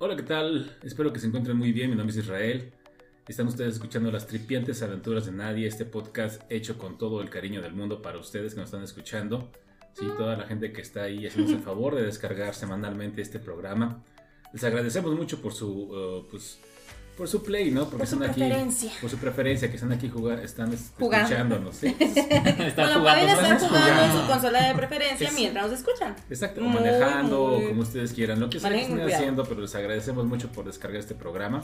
Hola, ¿qué tal? Espero que se encuentren muy bien. Mi nombre es Israel. Están ustedes escuchando las tripiantes aventuras de nadie, este podcast hecho con todo el cariño del mundo para ustedes que nos están escuchando. Sí, toda la gente que está ahí haciéndose el favor de descargar semanalmente este programa. Les agradecemos mucho por su, uh, pues, por su play, ¿no? Porque Por su están aquí, preferencia. por su preferencia, que están aquí jugando, están es- Jugando. escuchándonos, ¿sí? Bueno, Están jugando. pueden estar jugando en jugando. su consola de preferencia Es- mientras nos escuchan. Exacto, o Muy, manejando, o muy- como ustedes quieran, lo que sea que estén haciendo, pero les agradecemos mucho por descargar este programa.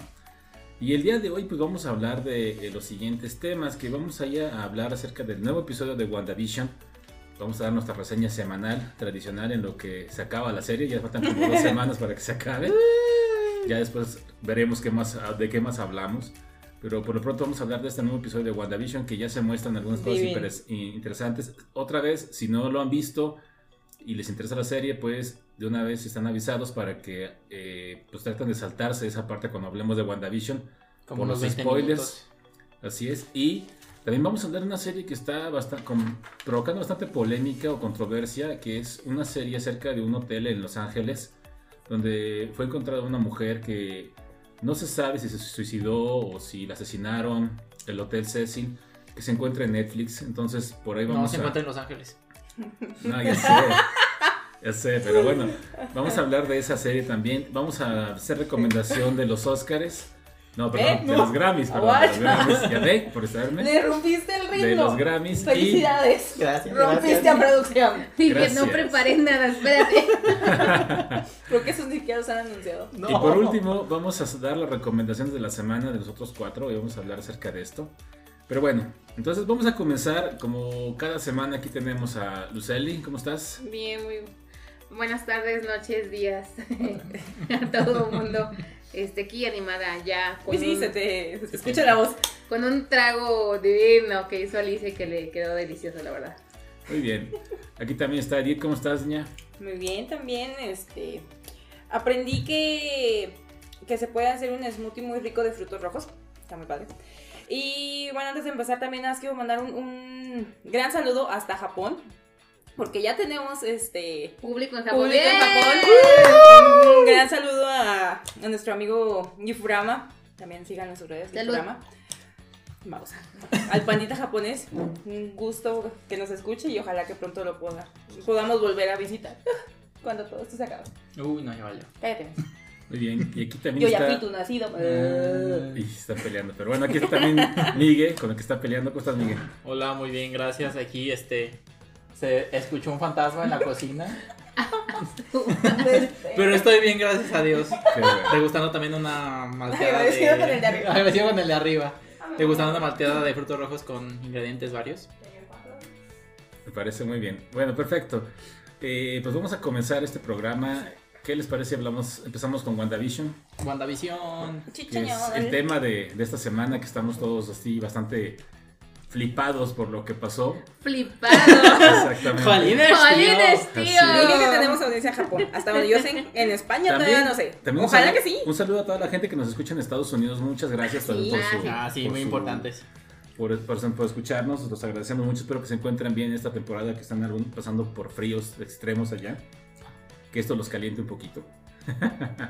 Y el día de hoy pues vamos a hablar de eh, los siguientes temas, que vamos allá a hablar acerca del nuevo episodio de WandaVision. Vamos a dar nuestra reseña semanal, tradicional, en lo que se acaba la serie, ya faltan como dos semanas para que se acabe. Ya después veremos qué más, de qué más hablamos. Pero por lo pronto vamos a hablar de este nuevo episodio de WandaVision que ya se muestran algunas cosas interes- interesantes. Otra vez, si no lo han visto y les interesa la serie, pues de una vez están avisados para que eh, pues traten de saltarse esa parte cuando hablemos de WandaVision. Como por los 20 spoilers. minutos. Así es. Y también vamos a hablar de una serie que está bastante, provocando bastante polémica o controversia, que es una serie acerca de un hotel en Los Ángeles, donde fue encontrada una mujer que no se sabe si se suicidó o si la asesinaron, el Hotel Cecil, que se encuentra en Netflix. Entonces, por ahí No, vamos se a... encuentra en Los Ángeles. No, ya sé. Ya sé, pero bueno, vamos a hablar de esa serie también. Vamos a hacer recomendación de los Oscars. No, perdón, ¿Eh? de No. los Grammys, perdón, de los? Grammys. Ya ve, por saberme. Le rompiste el ritmo. De los Grammys. Y, Felicidades. Gracias. Rompiste a producción. Dije, Gracias. no preparé nada, espérate. Creo que esos ni siquiera los han anunciado. No. y por último, vamos a dar las recomendaciones de la semana de los otros cuatro y vamos a hablar acerca de esto. Pero bueno, entonces vamos a comenzar. Como cada semana aquí tenemos a Luceli. ¿Cómo estás? Bien, muy buenas tardes, noches, días a todo el mundo. Este, aquí animada ya con, Sí, sí, un, se te, se escucha la voz. con un trago divino que hizo Alicia que le quedó delicioso, la verdad. Muy bien. Aquí también está Edith. ¿Cómo estás, niña? Muy bien, también, este, aprendí que, que se puede hacer un smoothie muy rico de frutos rojos, está muy padre. Y bueno, antes de empezar también les quiero mandar un, un gran saludo hasta Japón, porque ya tenemos este Público en Japón. público en. Un gran saludo a, a nuestro amigo Gifurama, también sigan en sus redes, Salud. Gifurama. Vamos, al pandita japonés, un gusto que nos escuche y ojalá que pronto lo pueda, podamos volver a visitar cuando todo esto se acabe. Uy, no, ya valió. Cállate. Muy bien. Y aquí también Yo ya fui tu nacido. Y está peleando. Pero bueno, aquí está también Miguel, con el que está peleando. ¿Cómo estás, Miguel? Hola, muy bien, gracias. Aquí, este. Se escuchó un fantasma en la cocina. Pero estoy bien, gracias a Dios. Qué bueno. Degustando también una malteada. Agradecido con el de arriba. Agradecido con el de arriba. Degustando una malteada de frutos rojos con ingredientes varios. Me parece muy bien. Bueno, perfecto. Eh, pues vamos a comenzar este programa. ¿Qué les parece? si Hablamos, empezamos con WandaVision, WandaVision. que es el tema de, de esta semana que estamos todos así bastante flipados por lo que pasó. Flipado. Exactamente. Jolines, Jolines, tío. tío. Así que tenemos audiencia en Japón. Hasta donde yo sé, en España todavía no sé. también Ojalá saludo- que sí. Un saludo a toda la gente que nos escucha en Estados Unidos. Muchas gracias por, Sí. por su, Ah, sí, muy su- importantes. Por, por- por escucharnos. Los agradecemos mucho. Espero que se encuentren bien esta temporada que están pasando por fríos extremos allá. Que esto los caliente un poquito.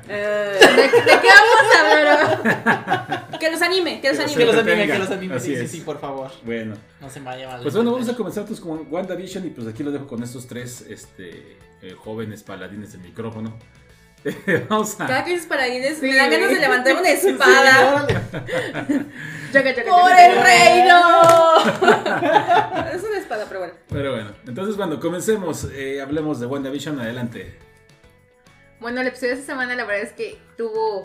Eh, ¿De, de qué vamos a hablar? que los anime, que los los Que los anime. anime, que los anime. Sí, sí, sí, por favor. Bueno. No se me vaya mal. Pues bueno, vamos a comenzar pues con WandaVision y pues aquí lo dejo con estos tres este, eh, jóvenes paladines del micrófono. vamos a... Cada que dices paladines, Sí. me dan ganas de levantar una espada. Chaca, chaca, ¡Por el reino! es una espada, pero bueno. Pero bueno, entonces cuando comencemos, eh, hablemos de WandaVision, adelante. Bueno, el episodio de esta semana la verdad es que tuvo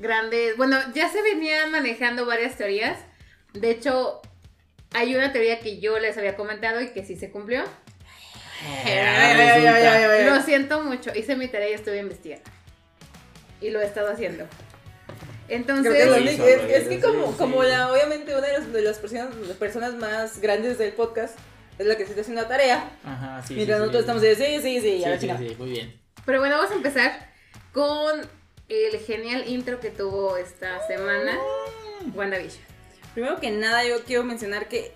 grandes... Bueno, ya se venían manejando varias teorías. De hecho, hay una teoría que yo les había comentado y que sí se cumplió. Lo siento mucho, hice mi tarea y estuve investigando. Y lo he estado haciendo. Entonces, Creo que es, Sí, es- es que como, sí, como sí. la, obviamente una de, los- de las personas, de personas más grandes del podcast es la que se está haciendo la tarea. Ajá, sí. mientras sí, nosotros sí. estamos de sí, sí, sí, y a la Sí, sí, sí, muy bien. Pero bueno, vamos a empezar con el genial intro que tuvo esta semana WandaVision. Primero que nada, yo quiero mencionar que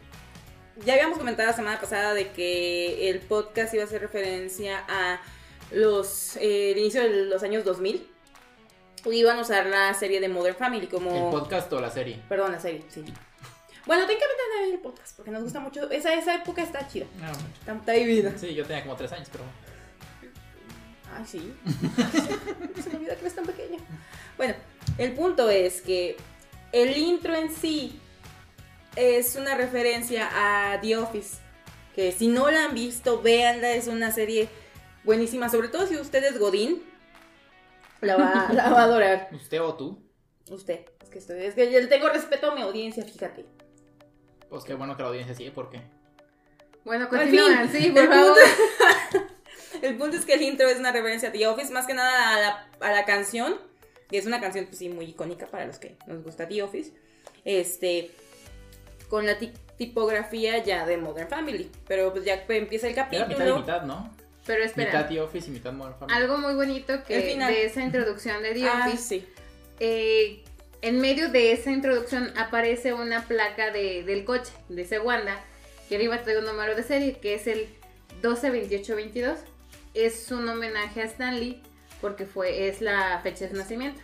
ya habíamos comentado la semana pasada de que el podcast iba a hacer referencia a los eh, el inicio de los años 2000. iban a usar la serie de Modern Family como... ¿El podcast o la serie? Perdón, la serie, sí. Bueno, técnicamente también el podcast, porque nos gusta mucho. Esa, esa época está chida. Ah, Está, está divina. Sí, yo tenía como tres años, pero. Ay, sí. Se me olvida que eres tan pequeña. Bueno, el punto es que el intro en sí es una referencia a The Office. Que si no la han visto, véanla. Es una serie buenísima. Sobre todo si usted es Godín. La va, la va a adorar. ¿Usted o tú? Usted. Es que, estoy, es que yo le tengo respeto a mi audiencia, fíjate. Pues qué bueno que la audiencia sigue, ¿por qué? Bueno, En continúan, sí, por favor. El punto es que el intro es una referencia a The Office, más que nada a la, a la canción. Y es una canción, pues sí, muy icónica para los que nos gusta The Office. Este. Con la ti- tipografía ya de Modern Family. Pero pues ya empieza el Era capítulo. mitad y mitad, ¿no? Pero espera, Mitad The Office y mitad Modern Family. algo muy bonito que de esa introducción de The Ah, Office, sí. eh, en medio de esa introducción aparece una placa de, del coche, de ese Wanda, que arriba trae un número de serie, que es el 122822. Es un homenaje a Stanley, porque fue, es la fecha de su nacimiento.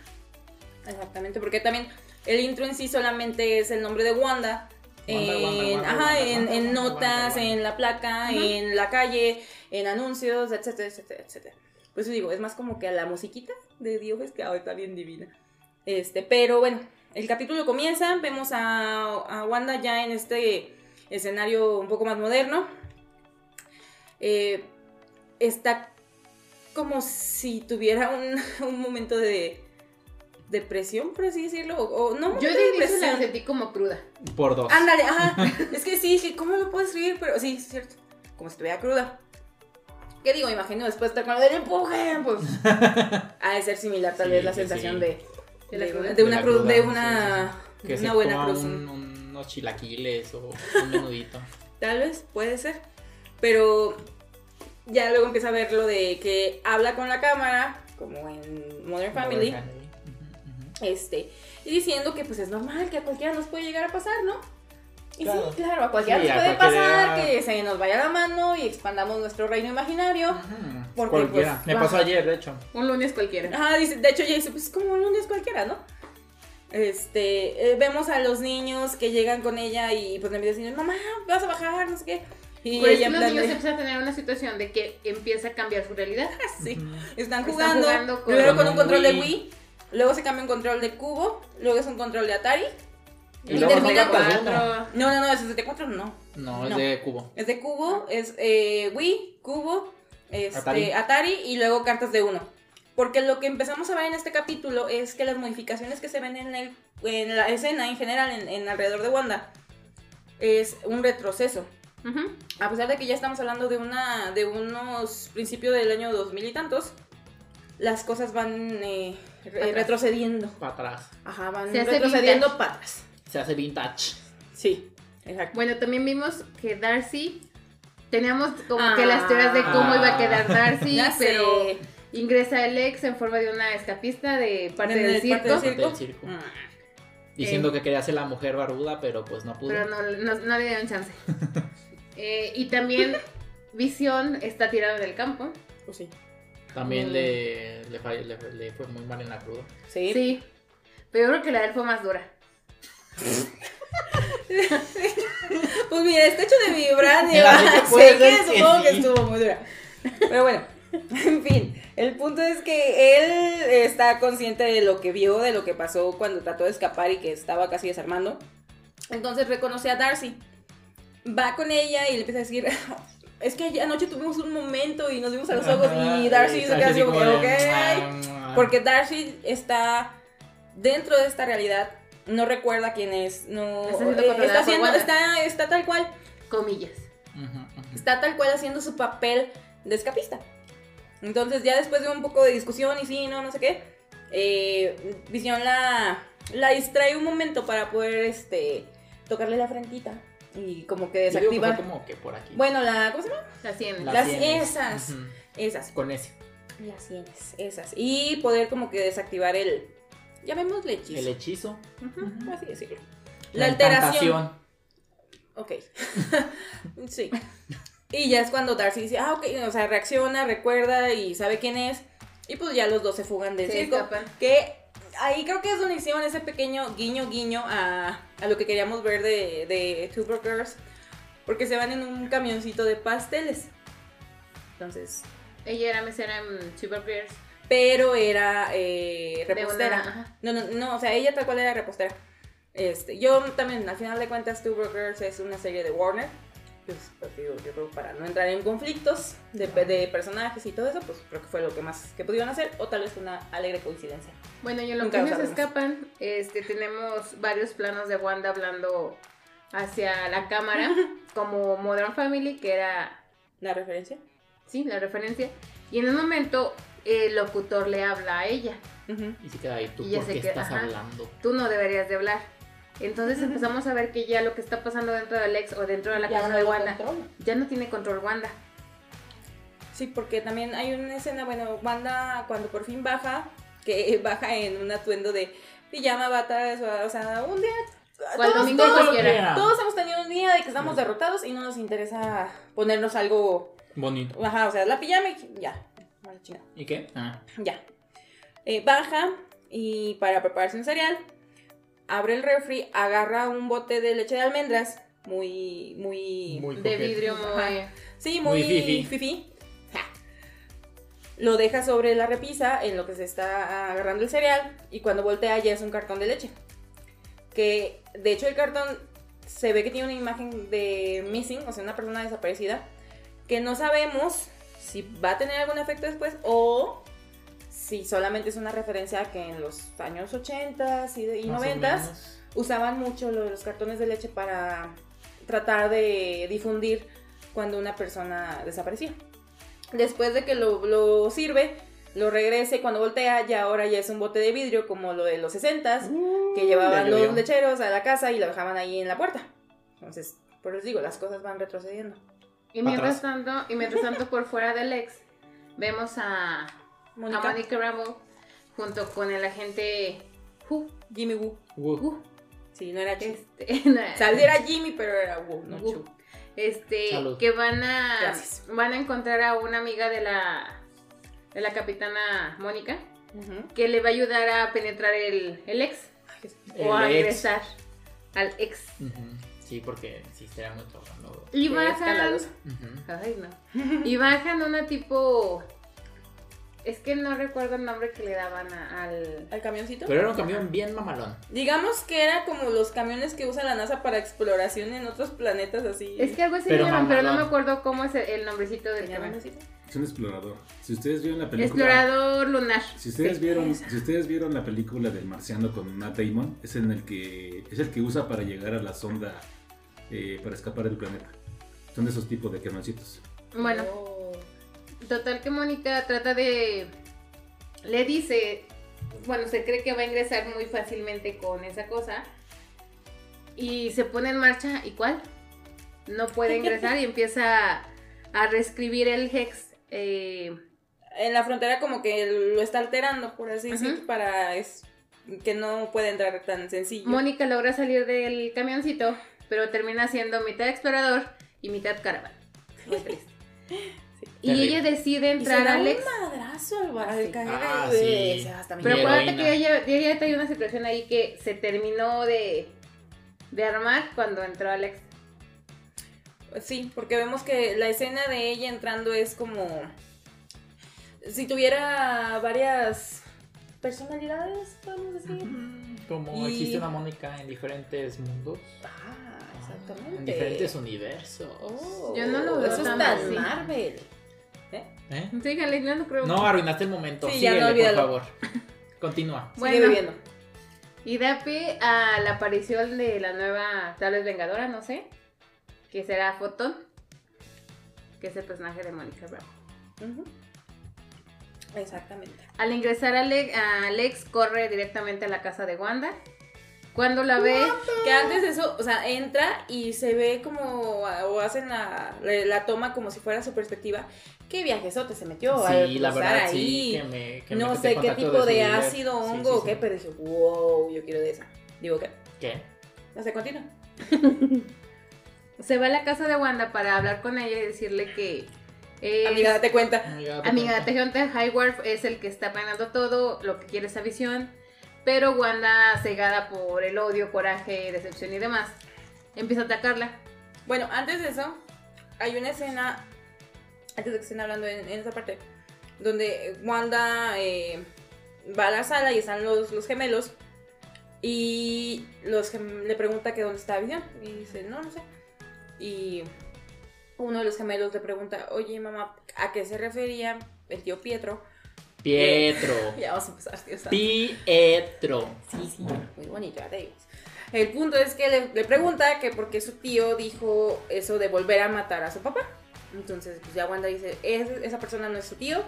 Exactamente, porque también el intro en sí solamente es el nombre de Wanda. En, notas, en la placa, en la calle, en anuncios, etcétera, etcétera, etcétera. Por eso digo, es más como que a la musiquita de Office que ahora está bien divina. Este, pero bueno, el capítulo comienza, vemos a, a Wanda ya en este escenario un poco más moderno. Eh, está como si tuviera un, un momento de depresión, por así decirlo, o, o no Yo de inicio depresión. la sentí como cruda. Por dos. Ándale, ajá. es que sí, sí, ¿cómo lo puedo escribir? Pero sí, es cierto. Como si estuviera cruda. ¿Qué digo? Imagino después de estar con lo del empuje, pues. Ha de ser similar, tal Sí, vez, la sensación sí. de. De la de, cruda. una- de una la cruz, cruda, de una. sí. Que una se buena cruz. un- unos chilaquiles o un menudito. Tal vez, puede ser. Pero ya luego empieza a ver lo de que habla con la cámara, como en Modern Family. Modern Family. Este, y diciendo que pues es normal, que a cualquiera nos puede llegar a pasar, ¿no? Y Claro. sí, claro, a cualquiera Sí, nos a puede cualquiera. pasar, que se nos vaya la mano y expandamos nuestro reino imaginario. Porque, Cualquiera. pues, Me pasó ayer, de hecho. Un lunes cualquiera. Ajá, dice, de hecho ya dice, pues es como un lunes cualquiera, ¿no? Este, eh, vemos a los niños que llegan con ella y pues le empiezan a decir, mamá, vas a bajar, no sé qué. Y Por eso ella los plan niños de- empiezan a tener una situación de que empieza a cambiar su realidad. sí, están Están jugando, jugando con- primero con un control de Wii. Luego se cambia un control de cubo, luego es un control de Atari. Y Y luego termina con. No, no, no, de 64 no. No, es No. de cubo. Es de cubo, es eh, Wii, cubo, este, Atari. Atari. y luego cartas de uno. Porque lo que empezamos a ver en este capítulo es que las modificaciones que se ven en, el, en la escena en general, en, en alrededor de Wanda, es un retroceso. A pesar de que ya estamos hablando de una de unos principios del año 2000 y tantos, las cosas van eh, re- Atrás. retrocediendo. Para atrás. Ajá, van retrocediendo vintage. patas. Se hace vintage. Sí, exacto. Bueno, también vimos que Darcy. Teníamos como Ah. que las teorías de cómo iba a quedar Darcy, Ya pero sé. ingresa el ex en forma de una escapista de parte De- del parte circo, del circo. Del circo. Mm. Diciendo que quería ser la mujer barbuda, pero pues no pudo. pero no, no, no le dieron chance. Eh, y también Visión está tirado en el campo. Pues sí. También Mm. le, le, fa- le- le fue muy mal en la cruda. Sí. Sí. Pero yo creo que la de él fue más dura. Pues mira, está hecho de vibranio. Sé que supongo que estuvo muy dura. Pero bueno, en fin. El punto es que él está consciente de lo que vio, de lo que pasó cuando trató de escapar y que estaba casi desarmando. Entonces reconoce a Darcy. Va con ella y le empieza a decir. Es que anoche tuvimos un momento y nos vimos a los ojos y Darcy se queda así como, ok. "Ah". Porque Darcy está dentro de esta realidad, no recuerda quién es, no Está eh, está, haciendo, está, está tal cual, Comillas. Está tal cual haciendo su papel de escapista. Entonces ya después de un poco de discusión y sí, no, no sé qué, eh, Visión la, la distrae un momento para poder este, tocarle la frentita y como que Yo digo que como por aquí. Bueno, la, ¿cómo se llama? La sien. Las las sienes. esas. Esas. Con ese. Las sienes, esas. Y poder como que desactivar el, llamémosle hechizo. El hechizo. Ujú, así decirlo. La, La, alteración. Ok. sí. Y ya es cuando Darcy dice, ah, ok, o sea, reacciona, recuerda y sabe quién es. Y pues ya los dos se fugan del Se circo. escapan. Que ahí creo que es donde hicieron ese pequeño guiño guiño a, a lo que queríamos ver de, de Two Broke Girls. Porque se van en un camioncito de pasteles. Entonces, Ella era mesera en Super Bears. pero era eh, repostera. una-. No, no, no, o sea, ella tal cual era repostera. Este, yo también, al final de cuentas, Two Broke Girls es una serie de Warner. Pues, porque yo, yo creo para no entrar en conflictos de, de personajes y todo eso, pues creo que fue lo que más que pudieron hacer, o tal vez una alegre coincidencia. Bueno, y en lo Nunca que nos escapan, este, tenemos varios planos de Wanda hablando hacia la cámara, como Modern Family, que era, ¿La referencia? sí, la referencia. Y en un momento el locutor le habla a ella. Ujú. Y se queda ahí, ¿tú Y ya por qué queda- estás ajá. hablando? Tú no deberías de hablar. Entonces empezamos a ver que ya lo que está pasando dentro del ex o dentro de la Ya casa no de Wanda controla. ya no tiene control Wanda. Sí, porque también hay una escena, bueno, Wanda cuando por fin baja, que baja en un atuendo de pijama, batas, o, o sea, un día... Cual todos, todos- cualquiera. todos hemos tenido un día de que estamos derrotados y no nos interesa ponernos algo, Bonito. ajá, o sea, la pijama y ya, vale. ¿Y qué? Ah, ya. Eh, baja y para prepararse un cereal, abre el refri, agarra un bote de leche de almendras, muy, muy... muy De vidrio muy... Sí, Muy muy, fifi. fifi. Ja. Lo deja sobre la repisa en lo que se está agarrando el cereal y cuando voltea ya es un cartón de leche. Que de hecho el cartón se ve que tiene una imagen de missing, o sea, una persona desaparecida, que no sabemos si va a tener algún efecto después o si solamente es una referencia a que en los años 80 y, de- y Más o 90 menos. usaban mucho lo de los cartones de leche para tratar de difundir cuando una persona desaparecía. Después de que lo, lo sirve, lo regrese cuando voltea, ya ahora ya es un bote de vidrio como lo de los 60 que llevaban los lecheros a la casa y lo dejaban ahí en la puerta. Entonces, por eso digo, las cosas van retrocediendo. Y mientras tanto, y mientras tanto por fuera del ex, vemos a, Mónica, a Monica Rambeau junto con el agente Who, Jimmy Woo. Uh, Who, Sí, no era Chu. este, no, O sea, era Jimmy, pero era Woo, no Woo. Chu. este, Salud. que van a Gracias. van a encontrar a una amiga de la de la capitana Mónica que le va a ayudar a penetrar el, el ex el o a ex. ingresar al ex. Sí, porque sí será muy trabajando. Y bajan, escandaloso. ay no, y bajan una tipo, es que no recuerdo el nombre que le daban a- al, ¿Al camioncito? Pero era un camión bien mamalón. Digamos que era como los camiones que usa la NASA para exploración en otros planetas así. es que algo así Pero llaman, pero no me acuerdo cómo es el, el nombrecito del ¿Tenía camión. nombrecito? Es un explorador. Si ustedes vieron la película. Explorador lunar. Si ustedes Sí. vieron, si ustedes vieron la película del marciano con Matt Damon, es en el que es el que usa para llegar a la sonda eh, para escapar del planeta. Son de esos tipos de camioncitos. Bueno, Oh. Total que Mónica trata de... Le dice, bueno, se cree que va a ingresar muy fácilmente con esa cosa. Y se pone en marcha, ¿y cuál? No puede ingresar y empieza a reescribir el hex. eh, En la frontera como que lo está alterando, por así Ujú. decir, para es, que no puede entrar tan sencillo. Mónica logra salir del camioncito, pero termina siendo mitad explorador y mitad caravana. Muy triste. Y Terrible. ella decide Y se entrar da al un madrazo al, Ah, al sí. caer Ah, sí. mi- Pero acuérdate que ella, ella trae una situación ahí que se terminó de, de armar cuando entró Alex. Sí, porque vemos que la escena de ella entrando es como si tuviera varias personalidades, podemos decir. Como Y- existe una Mónica en diferentes mundos. Ah, En exactamente. diferentes universos. Oh, Yo no lo veo Eso es tan. Marvel. ¿Eh? ¿Eh? Síganle, no, no creo. No, arruinaste el momento. Sí, ya Síguele, no, por favor. Continúa. Sigue Bueno. viviendo. Y da pie a la aparición de la nueva, tal vez Vengadora, no sé. Que será Photon. Que es el personaje de Mónica Brown. Exactamente. Al ingresar a Alex, corre directamente a la casa de Wanda. Cuando la ve, Que antes de eso, o sea, entra y se ve como, o hacen la, la toma como si fuera su perspectiva. ¿Qué viajesote se metió al Sí, la cruzar verdad, ahí? sí. Que me, que me no sé qué tipo de ácido, Sí, hongo sí, o qué, pero dije, wow, yo quiero de esa. Digo, ¿qué? ¿Qué? No sé, continúa. se va a la casa de Wanda para hablar con ella y decirle que. es- Amiga, date cuenta. Amiga, te Amiga, cuenta, Highworth es el que está planeando todo, lo que quiere esa visión, Pero Wanda, cegada por el odio, coraje, decepción y demás, empieza a atacarla. Bueno, antes de eso, hay una escena, antes de que estén hablando en, en esa parte, donde Wanda eh, va a la sala y están los, los gemelos y los le pregunta que dónde está Visión y dice, no, no sé. Y uno de los gemelos le pregunta, oye mamá, ¿a qué se refería el tío Pietro? Pietro. Ya vamos a empezar, tío santo. Pietro. Sí, sí, muy bonito, ya te digo. El punto es que le, le pregunta que por qué su tío dijo eso de volver a matar a su papá. Entonces, pues ya Wanda dice, "Es- esa persona no es su tío.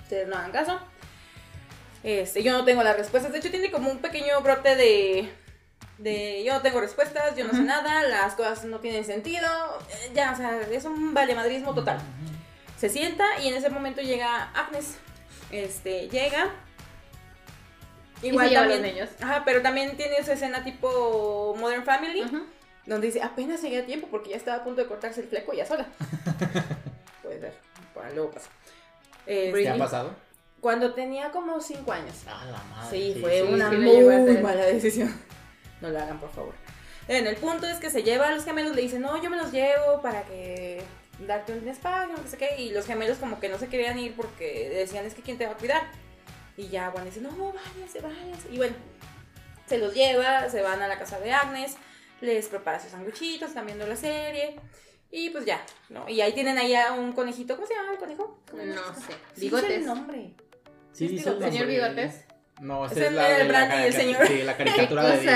Ustedes no hagan caso. Este, yo no tengo las respuestas. De hecho, tiene como un pequeño brote de... De yo no tengo respuestas, yo no sé nada, las cosas no tienen sentido. eh, Ya, o sea, es un valemadrismo total. Se sienta y en ese momento llega Agnes. Este, llega. Y se lleva a los también, niños. Ajá, pero también tiene esa escena tipo Modern Family, Ujú. donde dice, apenas llegué a tiempo porque ya estaba a punto de cortarse el fleco ya sola. Puedes ver, para luego pasa. Este, ¿Te ha pasado? cuando tenía como 5 años. Ah, la madre. Sí, fue sí, una sí muy mala decisión. No lo hagan, por favor. En el punto es que se lleva a los gemelos, le dice, no, yo me los llevo para que darte un espacio, no sé qué. Y los gemelos como que no se querían ir porque decían, es que ¿quién te va a cuidar? Y ya Juan dice, no, váyanse, váyanse. Y bueno, se los lleva, se van a la casa de Agnes, les prepara sus sanguchitos, están viendo la serie. Y pues ya, ¿no? Y ahí tienen ahí a un conejito, ¿cómo se llama el conejo? ¿Cómo No sé. Sí, Bigotes. dice el nombre. Sí, dice el. Señor. Bigotes. No, esa Ese es la el de la Brandy y el señor. Sí, la caricatura de? Disney.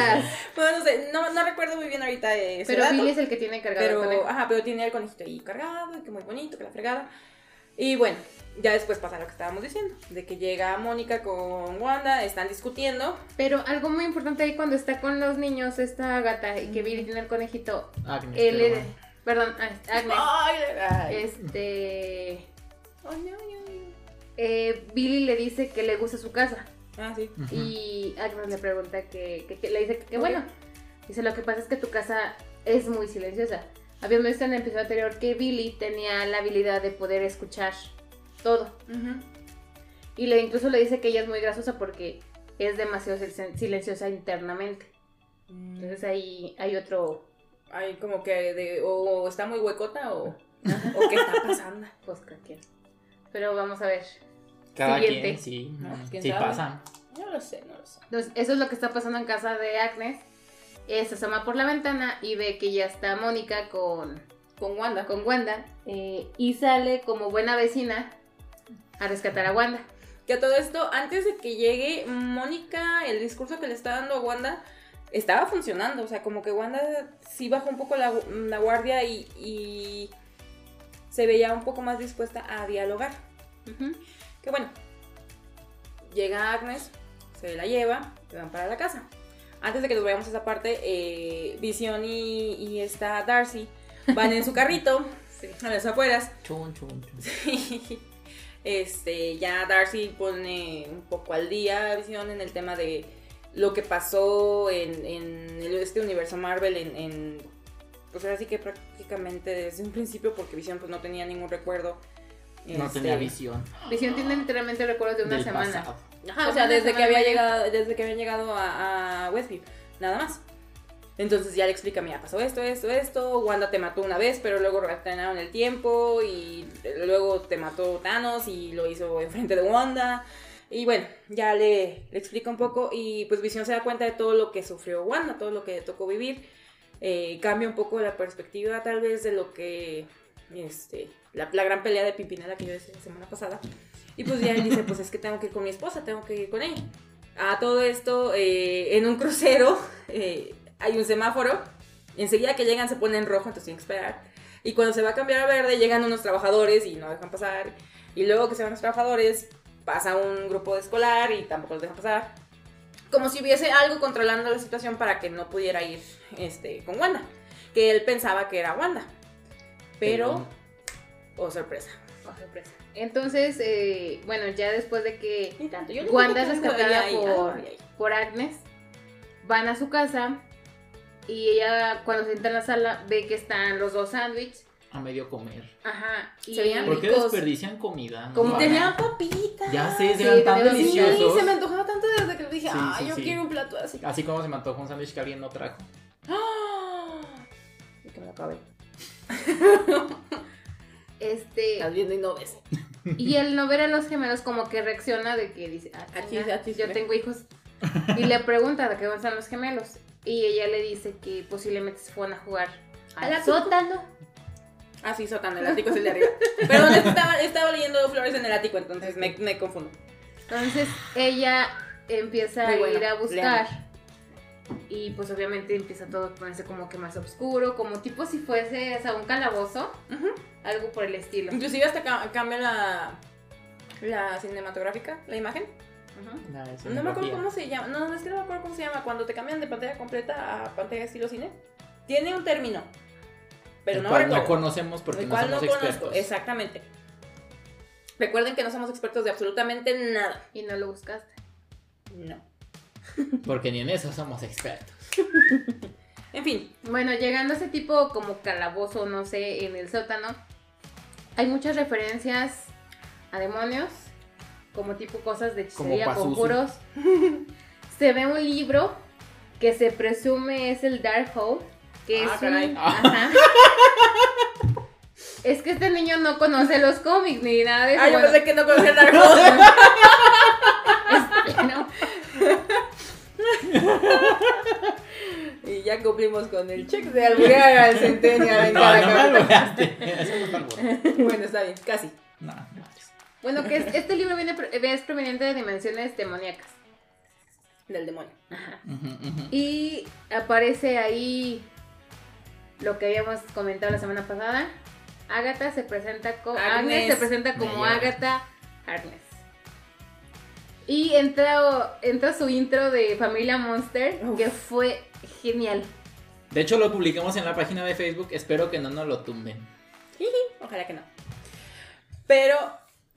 Bueno, no sé, no, no recuerdo muy bien ahorita ese Pero dato, Billy es el que tiene cargado el pero, conejo. ajá, pero tiene el conejito ahí cargado y que muy bonito, que la fregada. Y bueno, ya después pasa lo que estábamos diciendo, de que llega Mónica con Wanda, están discutiendo. Pero algo muy importante ahí cuando está con los niños, esta gata, y que Billy tiene el conejito, Agnes, él es- perdón, Agnes, Ay, ay. este, no, no, no. eh, Billy le dice que le gusta su casa, Ah, sí. Ujú. y Agnes le pregunta que, que- que- le dice que, que bueno, dice lo que pasa es que tu casa es muy silenciosa. Habíamos visto en el episodio anterior que Billy tenía la habilidad de poder escuchar todo. Ujú. Y le incluso le dice que ella es muy graciosa porque es demasiado sil- silenciosa internamente. Entonces ahí hay otro Ay, como que de, o está muy huecota o, o qué está pasando. Aquí. Pero vamos a ver. Cada Siguiente. quien, sí. No, ¿quién sí sabe? pasa. No lo sé, no lo sé. Entonces, eso es lo que está pasando en casa de Agnes. Eh, se asoma por la ventana y ve que ya está Mónica con, Con Wanda. con Wanda. eh, y sale como buena vecina a rescatar a Wanda. Que a todo esto, antes de que llegue Mónica, el discurso que le está dando a Wanda estaba funcionando. O sea, como que Wanda sí bajó un poco la, la guardia y, y se veía un poco más dispuesta a dialogar. Que bueno, llega Agnes, se la lleva, se van para la casa. Antes de que nos vayamos a esa parte, eh, Vision y, y esta Darcy van en su carrito a las afueras. Chun, chun, chun. Este, ya Darcy pone un poco al día a Visión en el tema de lo que pasó en, este universo Marvel en, en, pues ahora sí que prácticamente desde un principio porque Visión pues no tenía ningún recuerdo. No Este, tenía visión. Visión tiene literalmente recuerdos de una del semana. pasado. Ajá, o sea, desde que había llegado, desde que habían llegado a, a Westview, nada más. Entonces ya le explica, mira, pasó esto, esto, esto, Wanda te mató una vez, pero luego reaccionaron el tiempo y luego te mató Thanos y lo hizo enfrente de Wanda. Y bueno, ya le, le explica un poco y pues Visión se da cuenta de todo lo que sufrió Wanda, todo lo que le tocó vivir. Eh, cambia un poco la perspectiva tal vez de lo que, este, la, la gran pelea de Pimpinela que yo decía la semana pasada. Y pues ya él dice, pues es que tengo que ir con mi esposa, tengo que ir con ella. A todo esto, eh, en un crucero eh, hay un semáforo. Enseguida que llegan se pone en rojo, entonces tienen que esperar. Y cuando se va a cambiar a verde, llegan unos trabajadores y no dejan pasar. Y luego que se van los trabajadores, pasa un grupo de escolar y tampoco los dejan pasar. Como si hubiese algo controlando la situación para que no pudiera ir este, con Wanda. Que él pensaba que era Wanda. Pero, oh sorpresa. Oh, sorpresa. Entonces, eh, bueno, ya después de que Ni tanto. Yo Wanda es rescatada por, ay, ay. por Agnes, van a su casa y ella cuando se entra en la sala ve que están los dos sándwiches a medio comer. Ajá. Y Se veían ¿Por qué Ricos. desperdician comida? Como No, tenían papitas. Ya sé, Sí, eran tan tenía- Sí, deliciosos. se me antojaba tanto desde que dije, Sí, ah, sí, yo sí. quiero un plato así. Así como se me antojó un sándwich que alguien no trajo. ¡Ah! Y que me lo acabé. Este. Estás viendo y no ves. Y el no ver a los gemelos como que reacciona de que dice, ah, Achis, achis, yo tengo hijos. Y le pregunta de qué van los gemelos. Y ella le dice que posiblemente se fueron a jugar Al al sótano. Ah, sí, sótano, el ático es el de arriba. Perdón, estaba, estaba leyendo Flores en el ático, entonces me, me confundo. Entonces ella empieza a ir a buscar. Y pues obviamente empieza todo a ponerse como que más oscuro, como tipo si fuese o sea, un calabozo, algo por el estilo. Inclusive hasta ca- cambia la, la cinematográfica, la imagen. No me acuerdo cómo se llama. No, es que no me acuerdo cómo se llama. Cuando te cambian de pantalla completa a pantalla estilo cine. Tiene un término. Pero El no cual no conocemos porque el no cual somos no conozco. expertos. Exactamente. Recuerden que no somos expertos de absolutamente nada. Y no lo buscaste. No. Porque ni en eso somos expertos. En fin. Bueno, llegando a ese tipo como calabozo, no sé, en el sótano, hay muchas referencias a demonios, como tipo cosas de hechicería, conjuros. se ve un libro que se presume es el Darkhold, que Ah, es caray. un... Ajá. es que este niño no conoce los cómics ni nada de eso. Ah, yo bueno, pensé que no conocía el Darkhold. este, ¿no? y ya cumplimos con el check de alburear al Centennial en No, cada no me. Bueno, está bien, casi. No. Bueno, que es- este libro viene, es proveniente de dimensiones demoníacas. Del demonio. Y aparece ahí lo que habíamos comentado la semana pasada. Agatha se presenta como Agnes. Agnes se presenta como. Agatha Harkness. Y entra, entra su intro de Familia Monster, Uf. que fue genial. De hecho, lo publicamos en la página de Facebook. Espero que no nos lo tumben. Ojalá que no. Pero,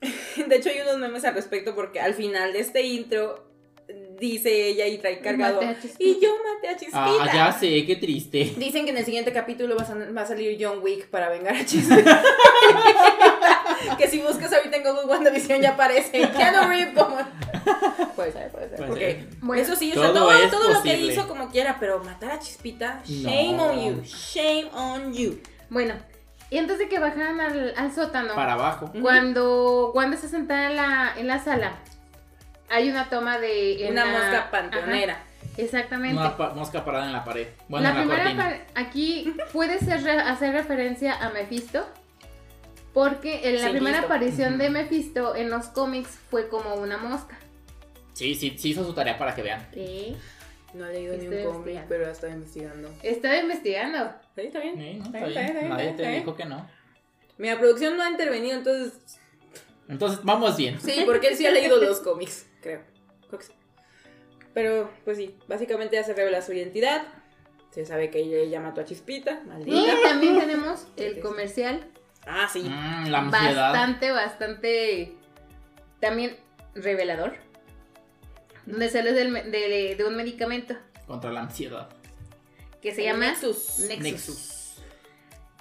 de hecho, hay unos memes al respecto porque al final de este intro dice ella y trae cargado. Chispita". Y yo maté a Chispita. Ah, ya sé, qué triste. Dicen que en el siguiente capítulo va a, sal- va a salir John Wick para vengar a Chispita. que si buscas ahorita en Google WandaVision ya aparece. Keanu Reeves como. Puede ser, puede ser. Puede porque ser. Bueno, eso sí, o sea, todo todo, es todo lo que hizo como quiera, pero matar a Chispita, shame No. on you. Shame on you. Bueno, y antes de que bajaran al, al sótano, Para abajo. cuando Wanda está sentada en la, en la sala, hay una toma de... en Una la- mosca panteonera. Ajá, exactamente. Una pa- mosca parada en la pared. Bueno, la en la primera aquí puede ser re- hacer referencia a Mephisto. Porque en la Sí, primera listo. aparición de. Mephisto en los cómics fue como una mosca. Sí, sí, sí hizo su tarea para que vean. Sí. No he leído ni Estoy un cómic, investigando. pero estaba investigando. Estaba investigando. ¿Sí? ¿Está bien? Sí, ¿no? Está bien, está bien. Nadie está te dijo que no. Mira, producción no ha intervenido, entonces. Entonces, vamos bien. Sí, porque él sí ha leído los cómics, creo. Creo que sí. Pero, pues sí, básicamente ya se revela su identidad. Se sabe que ella, ella mató a Chispita, Y maldita. también tenemos el comercial. Ah, sí. Mm, la ansiedad. Bastante, bastante. También revelador. Donde sale del me- de, de un medicamento Contra la ansiedad. que se llama Nexus. Nexus. Nexus.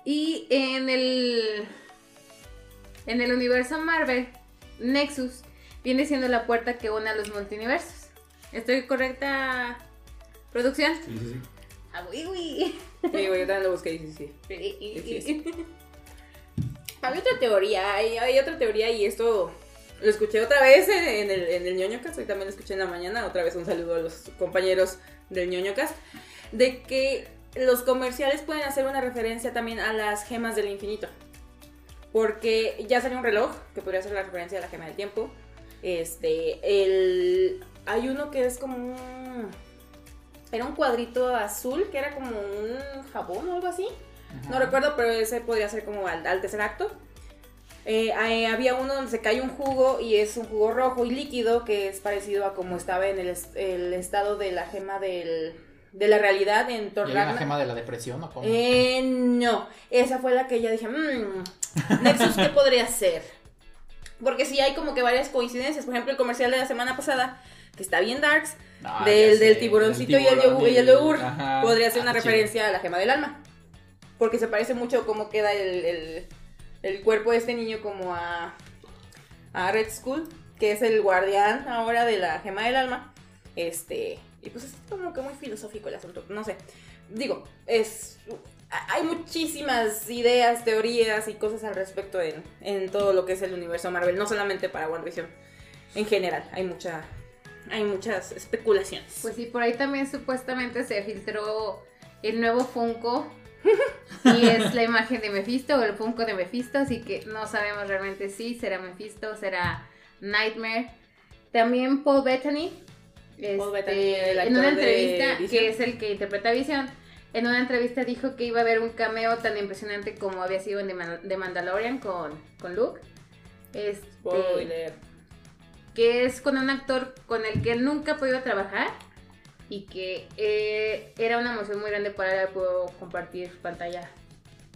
Y en el. En el universo Marvel, Nexus viene siendo la puerta que une a los multiversos. ¿Estoy correcta, producción? Sí, sí, sí. Ah, uy, uy. Sí, güey, yo también lo busqué y sí, sí. Sí, sí, Sí, Hay otra teoría, hay, hay otra teoría y esto lo escuché otra vez en, en el, en el ñoño cast, hoy también lo escuché en la mañana, otra vez un saludo a los compañeros del ñoño cast, de que los comerciales pueden hacer una referencia también a las gemas del infinito. Porque ya salió un reloj, que podría ser la referencia a la gema del tiempo. Este, el, hay uno que es como un... Era un cuadrito azul, que era como un jabón o algo así. No recuerdo, pero ese podría ser como al, al tercer acto. Eh, eh, había uno donde se cae un jugo y es un jugo rojo y líquido que es parecido a como estaba en el, es- el estado de la gema del, de la realidad en ¿Y Thor hay una gema de la depresión o cómo? Eh, no, esa fue la que ya dije, mmm, Nexus, ¿qué podría ser? Porque sí hay como que varias coincidencias. Por ejemplo, el comercial de la semana pasada, que está bien darks, Ah, del, del tiburoncito y el, tiburón yogur, y el yogur, Ajá. podría ser una Ah, chido. referencia a la gema del alma. porque se parece mucho cómo queda el, el- el cuerpo de este niño como a, a Red Skull, que es el guardián ahora de la gema del alma. Este, y pues es como que muy filosófico el asunto, no sé. Digo, es hay muchísimas ideas, teorías y cosas al respecto en, en todo lo que es el universo Marvel, no solamente para WandaVision. En general, hay mucha hay muchas especulaciones. Pues sí, por ahí también supuestamente se filtró el nuevo Funko. y es la imagen de Mephisto o el Funko de Mephisto, así que no sabemos realmente si será Mephisto, será Nightmare. También Paul Bettany, Paul este, Bettany, el en una de entrevista, que es el que interpreta a Vision, en una entrevista dijo que iba a haber un cameo tan impresionante como había sido en The, Man- The Mandalorian con, con Luke. Este, Spoiler. que es con un actor con el que él nunca ha podido trabajar y que eh, era una emoción muy grande para él poder compartir pantalla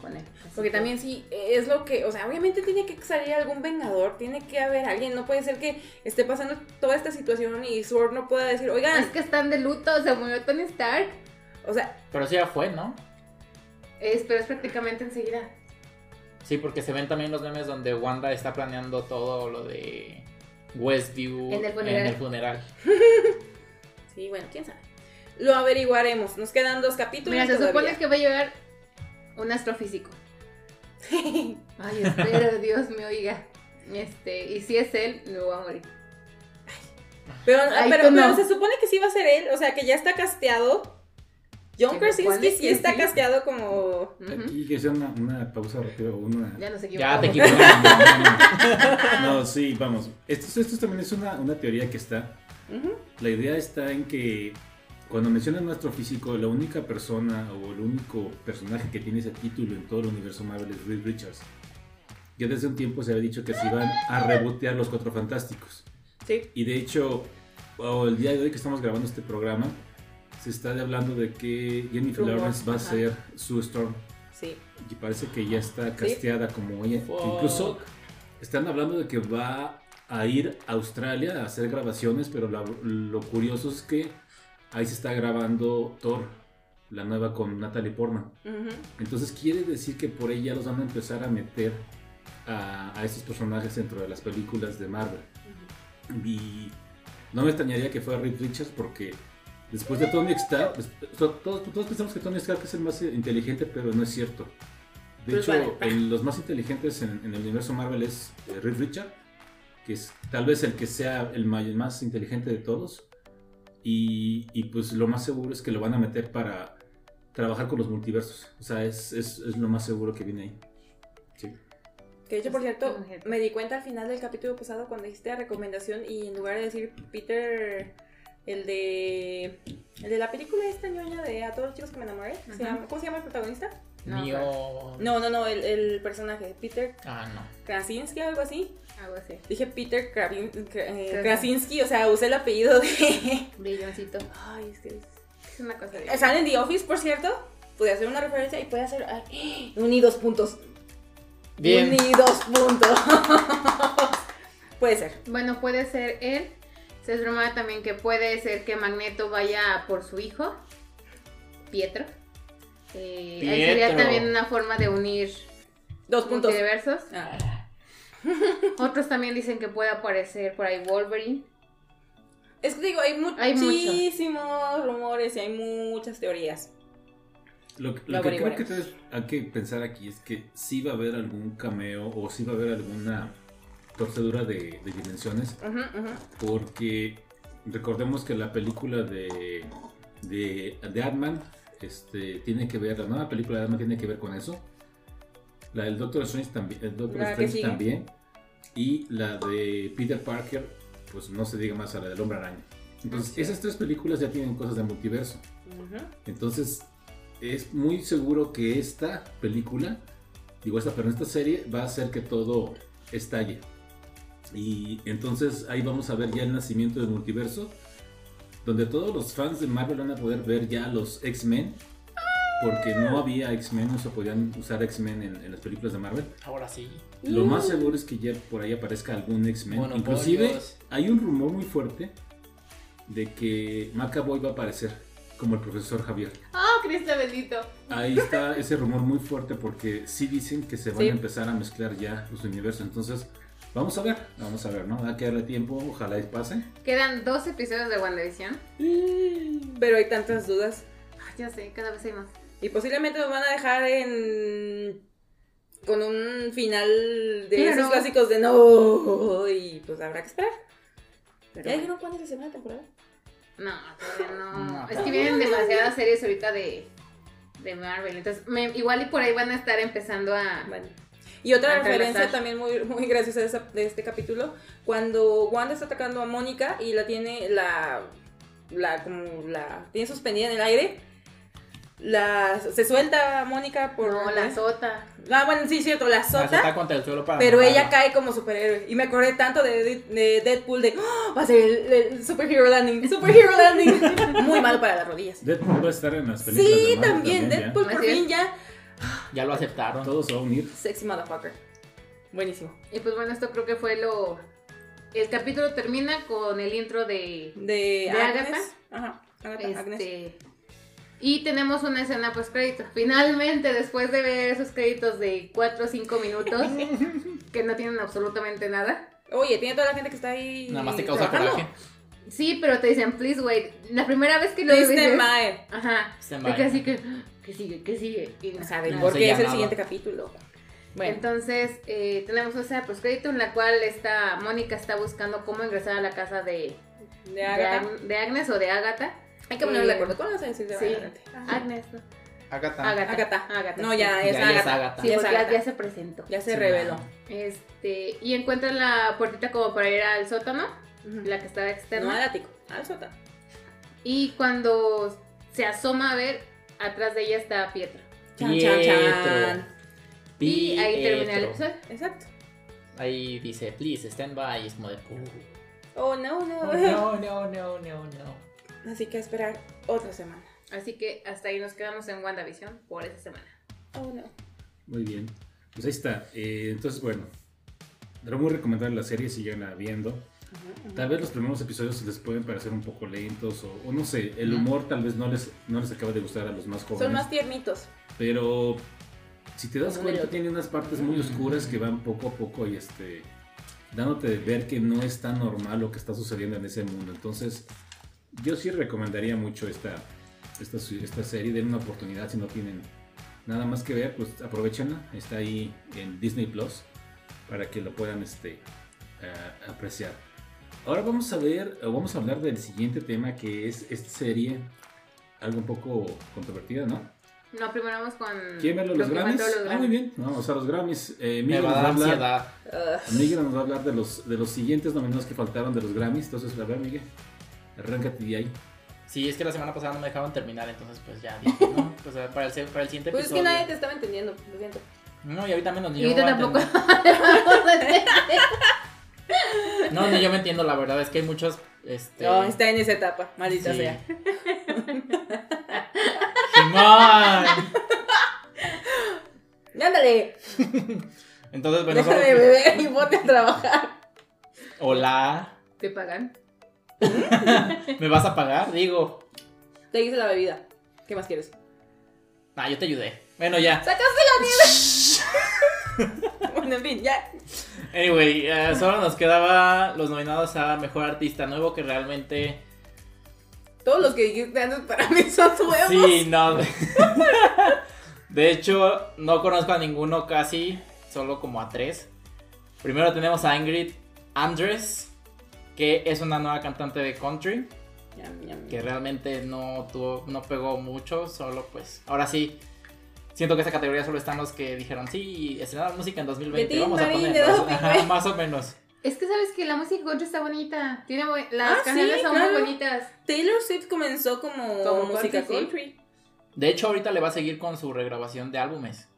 con él. Así Porque que- también sí, es lo que, o sea, obviamente tiene que salir algún vengador, tiene que haber alguien, no puede ser que esté pasando toda esta situación y Sword no pueda decir, oigan, Es que están de luto, se murió Tony Stark, o sea, Pero sí ya fue, ¿no? es, pero es prácticamente enseguida. Sí, porque se ven también los memes donde Wanda está planeando todo lo de Westview En el funeral. el funeral. sí, bueno, quién sabe. Lo averiguaremos, nos quedan dos capítulos. Mira, se todavía. supone que va a llegar un astrofísico. Ay, espero, Dios me oiga. Este, y si es él, me voy a morir. pero, Ay, pero, no. se supone que sí va a ser él, o sea, que ya está casteado. John Krasinski sí está sí. casteado como... Aquí que sea una, una pausa rápida o una... Ya nos Ya te equivocamos. No, sí, vamos. Esto, esto también es una, una teoría que está. La idea está en que cuando mencionan nuestro físico, la única persona o el único personaje que tiene ese título en todo el universo Marvel es Reed Richards. Ya desde un tiempo se había dicho que se iban a rebotear los Cuatro Fantásticos. Sí, Y de hecho, el día de hoy que estamos grabando este programa, se está hablando de que Jennifer Rumor, Lawrence va a ser Sue Storm. sí. Y parece que ya está casteada como ella. Incluso están hablando de que va a ir a Australia a hacer grabaciones, pero la- lo curioso es que ahí se está grabando Thor, la nueva con Natalie Portman. Entonces quiere decir que por ella los van a empezar a meter a, a estos personajes dentro de las películas de Marvel. Y no me extrañaría que fuera Reed Richards porque después de Tony Stark, pues, to- todos, todos pensamos que Tony Stark es el más inteligente, pero no es cierto. De Pues hecho, vale. el- los más inteligentes en, en el universo Marvel es eh, Reed Richards, que es tal vez el que sea el más inteligente de todos. Y, y, pues lo más seguro es que lo van a meter para trabajar con los multiversos. O sea, es, es, es lo más seguro que viene ahí. Sí. Que de hecho, por cierto, Imagínate. me di cuenta al final del capítulo pasado cuando hiciste la recomendación y en lugar de decir Peter, el de el de la película esta ñoña de A todos los chicos que me enamoré, se Ajá. llama- ¿cómo se llama el protagonista? No. No, no, no, el, el personaje, Peter Ah, no. Krasinski o algo así. Algo así. Dije Peter Kravin- Kra- eh, Krasin- Krasinski, o sea, usé el apellido de... Brilloncito. Ay, es que... Es una cosa de... Sale en The Office, por cierto. Pude hacer una referencia y puede hacer... ay, unidos puntos. Bien. Unidos puntos. puede ser. Bueno, puede ser él. Se rumora también que puede ser que Magneto vaya por su hijo, Pietro. Eh, ahí sería también una forma de unir Dos puntos. multiversos. Ah. Otros también dicen que puede aparecer por ahí Wolverine. Es que digo, hay, mu- Hay mucho. muchísimos rumores y hay muchas teorías. Lo, que- Lo lo que creo que hay que pensar aquí es que sí va a haber algún cameo o sí va a haber alguna torcedura de, de dimensiones. Porque recordemos que la película de, de, de Ant-Man este, tiene que ver, la nueva película de Ant-Man tiene que ver con eso. La del Doctor Strange también, el Doctor La Strange también. Y la de Peter Parker, pues no se diga más a la del Hombre Araña. Entonces, Así esas tres películas ya tienen cosas de multiverso. Ujú. Entonces, es muy seguro que esta película, digo esta, pero esta serie va a hacer que todo estalle. Y entonces ahí vamos a ver ya el nacimiento del multiverso, donde todos los fans de Marvel van a poder ver ya los X-Men, porque no había X-Men, no se podían usar X-Men en, en las películas de Marvel. Ahora sí. Lo más seguro es que ya por ahí aparezca algún X-Men. Monopolios. Inclusive hay un rumor muy fuerte de que McAvoy va a aparecer como el profesor Javier. Ah, Cristo bendito. Ahí está ese rumor muy fuerte porque sí dicen que se van Sí. a empezar a mezclar ya los universos. Entonces, vamos a ver, vamos a ver, ¿no? Hay que darle tiempo, ojalá y pase. Quedan dos episodios de WandaVision. Pero hay tantas dudas. Ah, Ya sé, cada vez hay más. Y posiblemente nos van a dejar en. con un final de Claro. esos clásicos de no. Y pues habrá que esperar. Pero ¿Ya dijeron cuándo es la segunda temporada? No, todavía no. No. Es que vienen demasiadas series ahorita de, de Marvel. Entonces, me- igual y por ahí van a estar empezando a. Bueno. Y otra referencia también muy, muy graciosa de, esa- de este capítulo, cuando Wanda está atacando a Mónica y la tiene la la como la tiene suspendida en el aire. La se suelta a Mónica por No, la sota. Ah, bueno, sí, cierto, la La azota sota. contra el suelo para Pero matarla. ella cae como superhéroe. Y me acordé tanto de, de Deadpool de "Oh, va a ser el, el superhero landing, superhero landing. Muy malo para las rodillas. Deadpool va a estar en las películas. Sí, de Marvel también, ya. Deadpool por Así es. fin ya. Ya lo aceptaron. Todo se va a unir. Sexy motherfucker. Buenísimo. Y pues bueno, esto creo que fue lo. El capítulo termina con el intro de. De, ¿De Agnes. Agatha? Ajá. Agatha, Agnes. Este. Y tenemos una escena post crédito. Finalmente, después de ver esos créditos de 4 o 5 minutos, que no tienen absolutamente nada. Oye, tiene toda la gente que está ahí. Nada más te causa trabajando. coraje. Sí, pero te dicen, please wait. La primera vez que lo Please dices. stand by. Ajá. Stand by. que así que. ¿Qué sigue? ¿Qué sigue? Y No saben No por se qué es el llamaba. siguiente capítulo. Bueno, Entonces, eh, tenemos una escena post crédito en la cual esta Mónica está buscando cómo ingresar a la casa de, de de, Agatha. Ag- de Agnes o de Agatha. Hay que ponerle de Eh, acuerdo. ¿Cómo vas a decir de Sí? Agnes, ¿no? Agatha. Agatha. Agatha. Agatha, No, ya es Ya, ya es Agatha. Agatha. Sí, Ya es porque ya, Agatha. ya se presentó. Ya se Sí, reveló. Este, y encuentra la puertita como para ir al sótano, La que estaba No externa. al ático, al sótano. Y cuando se asoma a ver, atrás de ella está Pietro. Chan, chan, chan. Y ahí termina el Pietro. episodio. Exacto. Ahí dice, please, stand by. Es como de. "Uh". Oh, no, no. Oh, no, no, no, no, no. Así que a esperar otra semana. Así que hasta ahí nos quedamos en WandaVision por esta semana. Oh, no. Muy bien. Pues ahí está. Eh, entonces, bueno. Era muy recomendable la serie, sigan viendo. Tal vez los primeros episodios les pueden parecer un poco lentos o, o no sé, el humor tal vez no les, no les acaba de gustar a los más jóvenes. Son más tiernitos. Pero si te das cuenta, tiene unas partes muy oscuras que van poco a poco y este dándote de ver que no es tan normal lo que está sucediendo en ese mundo. Entonces, yo sí recomendaría mucho esta, esta, serie, den una oportunidad si no tienen nada más que ver, pues aprovechenla. Está ahí en Disney Plus para que lo puedan este, a- apreciar. Ahora vamos a ver, o vamos a hablar del siguiente tema que es esta serie, algo un poco controvertida, ¿no? No, primero vamos con. ¿Quieren ver los, lo que Grammys? los Ah, muy bien. Vamos a los Grammys. Eh, Me Miguel, va nos a dar hablar. Miguel nos va a hablar de los, de los siguientes nominados que faltaron de los Grammys. Entonces, a ver, Miguel, arráncate de ahí. Sí, es que la semana pasada no me dejaban terminar, entonces pues ya dije, no, pues a- para el, para el siguiente Pues es que episodio. nadie te estaba entendiendo, lo siento. No, y ahorita menos ni Y yo. ahorita a tampoco. No, ni yo me entiendo, la verdad es que hay muchos. Este. No, está en esa etapa, maldita sí. sea. Simón. Ándale, Entonces, bueno, deja de beber y ponte a trabajar. Hola. ¿Te pagan? ¿Me vas a pagar? Digo. Te hice la bebida. ¿Qué más quieres? Ah, yo te ayudé. Bueno, ya. ¡Sacaste la nieve! bueno, en fin, ya. Anyway, eh, solo nos quedaba los nominados a mejor artista nuevo que realmente. Todos los que dijiste antes para mí son nuevos. Sí, no. De hecho, no conozco a ninguno casi, solo como a tres. Primero tenemos a Ingrid Andress, que es una nueva cantante de country, que realmente no tuvo, no pegó mucho, solo pues. Ahora sí, siento que esa categoría solo están los que dijeron, sí, estrenaron música en 2020, Betín vamos a Marín de ponerlos. 2020. Ajá, más o menos. Es que sabes que la música country está bonita. Tiene las Ah, canciones sí, son claro. muy bonitas. Taylor Swift comenzó como, Como música country. De hecho, ahorita le va a seguir con su regrabación de álbumes.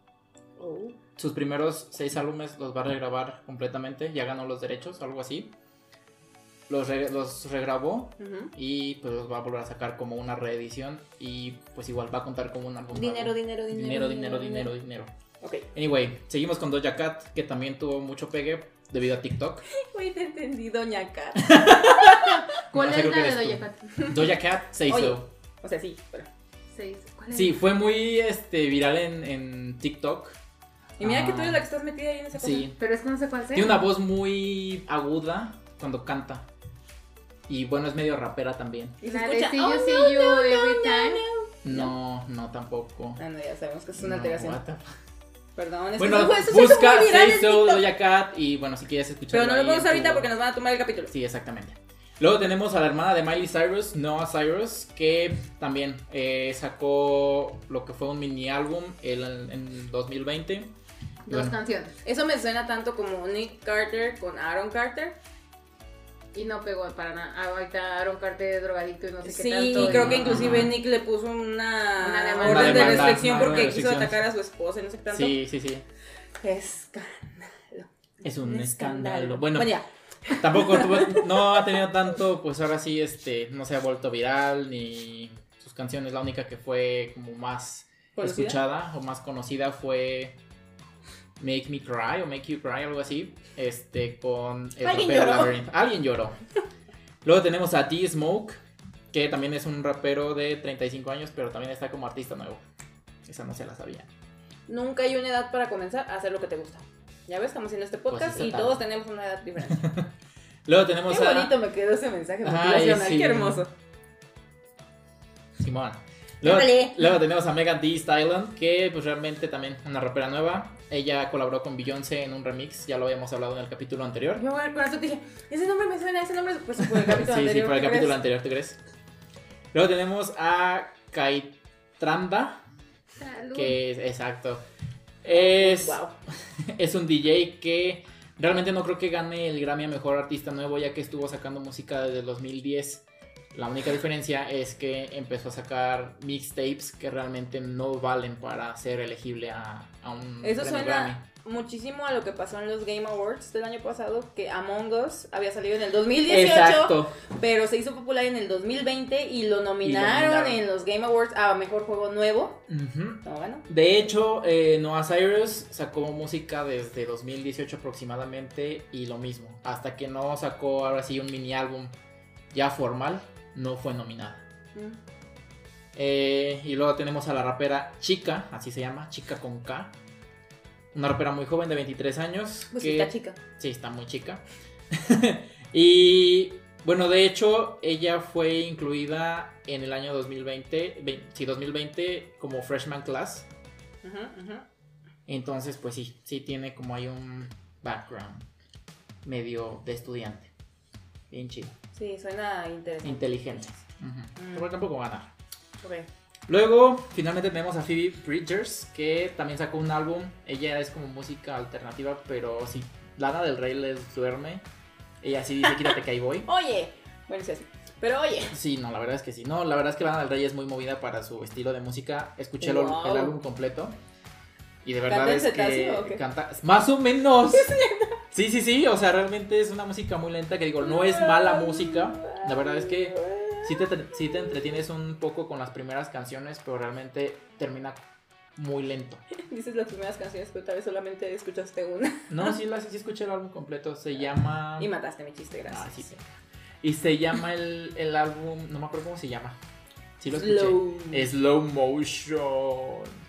Oh. sus primeros seis álbumes los va a regrabar completamente, ya ganó los derechos, algo así. Los, re- los regrabó y pues los va a volver a sacar como una reedición y pues igual va a contar como un álbum. Dinero, dinero, dinero. dinero, dinero, dinero, dinero. Ok. Anyway, seguimos con Doja Cat, que también tuvo mucho pegue debido a TikTok. Güey, te entendí, Doña Cat. ¿Cuál No, es la que de Doja. Cat? Doja Cat se Oye. hizo. O sea, sí, pero. Seis. ¿Cuál es? Sí, fue muy este, viral en, en TikTok. Y mira que tú Ah. eres la que estás metida ahí en esa cosa. Sí. Pero es que no sé cuál sea. Tiene una voz muy aguda cuando canta. Y bueno, es medio rapera también. Y se de escucha. See "Oh, You, no, See You no, Every no, Time. No, no tampoco. Ah, no, ya sabemos que es una No, alteración. what the fuck. Perdón, es Bueno, que eso, busca Say So. Doja Cat y bueno, si quieres escuchar. Pero no lo podemos ahorita porque nos van a tomar el capítulo. Sí, exactamente. Luego tenemos a la hermana de Miley Cyrus, Noah Cyrus, que también eh, sacó lo que fue un mini álbum en, en 2020. Y Dos bueno, canciones. Eso me suena tanto como Nick Carter con Aaron Carter. Y no pegó para nada. Ah, Ahorita Aaron Carter es drogadicto y no sé qué Sí, tanto. y creo que no. inclusive. Nick le puso una, Una demanda. orden Una de restricción porque quiso atacar a su esposa y no sé qué tanto. Sí, sí, sí. Escándalo. Es un escándalo. Bueno, ya. Tampoco tuvo- no ha tenido tanto, pues ahora sí, este, no se ha vuelto viral ni sus canciones. La única que fue como más ¿Conocida? escuchada o más conocida fue Make Me Cry o Make You Cry, algo así. Este, con el Alguien rapero lloró. Labyrinth. Alguien lloró. Luego tenemos a T Smoke, que también es un rapero de 35 años, pero también está como artista nuevo. Esa no se la sabía. Nunca hay una edad para comenzar a hacer lo que te gusta. Ya ves, estamos haciendo este Pues podcast y todos tenemos una edad diferente. Luego tenemos Qué a bonito me quedó ese mensaje motivacional, sí. qué hermoso. Simón. Luego, luego tenemos a Megan Thee Stallion, que pues realmente también una rapera nueva. Ella colaboró con Beyoncé en un remix, ya lo habíamos hablado en el capítulo anterior. Yo con eso te dije, ese nombre me suena, ese nombre, pues por el capítulo sí, anterior. sí, por el ¿qué capítulo crees? anterior, ¿tú crees? Luego tenemos a Kaitranda, Salud. que es, exacto, es, Wow. es un DJ que realmente no creo que gane el Grammy a Mejor Artista Nuevo, ya que estuvo sacando música desde el 2010. La única diferencia es que empezó a sacar mixtapes que realmente no valen para ser elegible a, a un Eso suena muchísimo a lo que pasó en los Game Awards del año pasado, que Among Us había salido en el 2018, Exacto. pero se hizo popular en el 2020 y lo nominaron, nominaron. en los Game Awards a Mejor Juego Nuevo. No. De hecho, eh, Noah Cyrus sacó música desde 2018 aproximadamente y lo mismo. Hasta que no sacó ahora sí un mini álbum ya formal, no fue nominada. Mm. Eh, y luego tenemos a la rapera Chica, así se llama, Chica con K. Una rapera muy joven de 23 años. Pues que- sí, está chica. Sí, está muy chica. y bueno, de hecho, ella fue incluida en el año 2020, vein- sí, 2020 como freshman class. Entonces, pues sí, sí tiene como hay un background medio de estudiante. Bien chido. Sí, suena interesante. Inteligente. Ujú. Mm. Pero tampoco va a ganar. Ok. Luego, finalmente tenemos a Phoebe Bridgers, que también sacó un álbum. Ella es como música alternativa, pero si Lana del Rey les duerme, ella sí dice, quítate que ahí voy. Oye, bueno, sí, así. Pero oye, Sí, no, la verdad es que sí. No, la verdad es que Lana del Rey es muy movida para su estilo de música. Escuché el, Wow. el álbum completo. Y de verdad ¿Canta en es que canta. Más o menos. Sí, sí, sí. O sea, realmente es una música muy lenta que digo, no es mala música. La verdad es que sí te, sí te entretienes un poco con las primeras canciones, pero realmente termina muy lento. dices las primeras canciones, pero tal vez solamente escuchaste una. No, sí, la, sí escuché el álbum completo. Se llama. Y mataste mi chiste, gracias. Ah, sí. Y se llama el, el álbum. No me acuerdo cómo se llama. Sí lo escuché. Slow. Slow motion.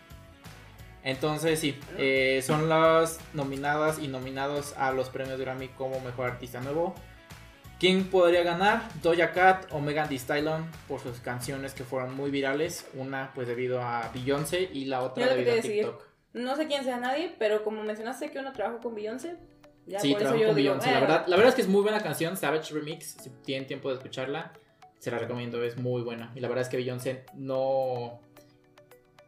Entonces sí, eh, son las nominadas y nominados a los premios Grammy como Mejor Artista Nuevo. ¿Quién podría ganar? Doja Cat o Megan Thee Stallion por sus canciones que fueron muy virales. Una pues debido a Beyoncé y la otra debido a. TikTok. No sé quién sea nadie, pero como mencionaste que uno trabajó con Beyoncé, ya sí, por eso yo con digo, Beyoncé. La eh, verdad, la verdad es que es muy buena canción, Savage Remix. Si tienen tiempo de escucharla, se la recomiendo, es muy buena. Y la verdad es que Beyoncé no.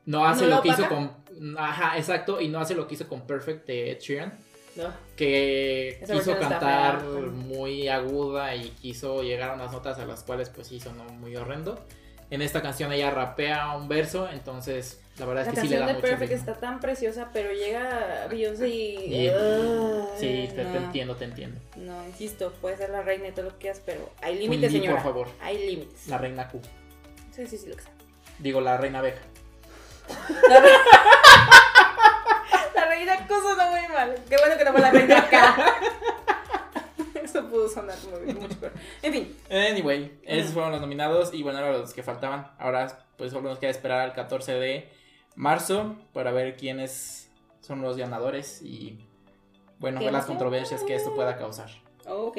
No hace ¿No la lo que hizo con. Ajá, exacto. Y no hace lo que hizo con Perfect de Ed Sheeran. no. Que Esa quiso cantar muy aguda y quiso llegar a unas notas a las cuales, pues sí, sonó muy horrendo. En esta canción ella rapea un verso, entonces la verdad La es que sí le canción da de mucho Perfect ritmo. está tan preciosa, pero llega Beyoncé y... Y- Ay, Sí, te, te no. entiendo, te entiendo. No, insisto, puede ser la reina y todo lo que quieras, pero hay límites, señora. por favor. Hay límites. La reina Q. Sí, sí, sí, lo que sea. Digo, la reina abeja. La, re- la reina cosa no muy mal. Qué bueno que no fue la reina acá. Eso pudo sonar muy, mucho peor. En fin, Anyway, esos fueron los nominados y bueno, eran los que faltaban. Ahora pues solo nos queda esperar al 14 de marzo para ver quiénes son los ganadores y bueno, ver las controversias que esto pueda causar. ok.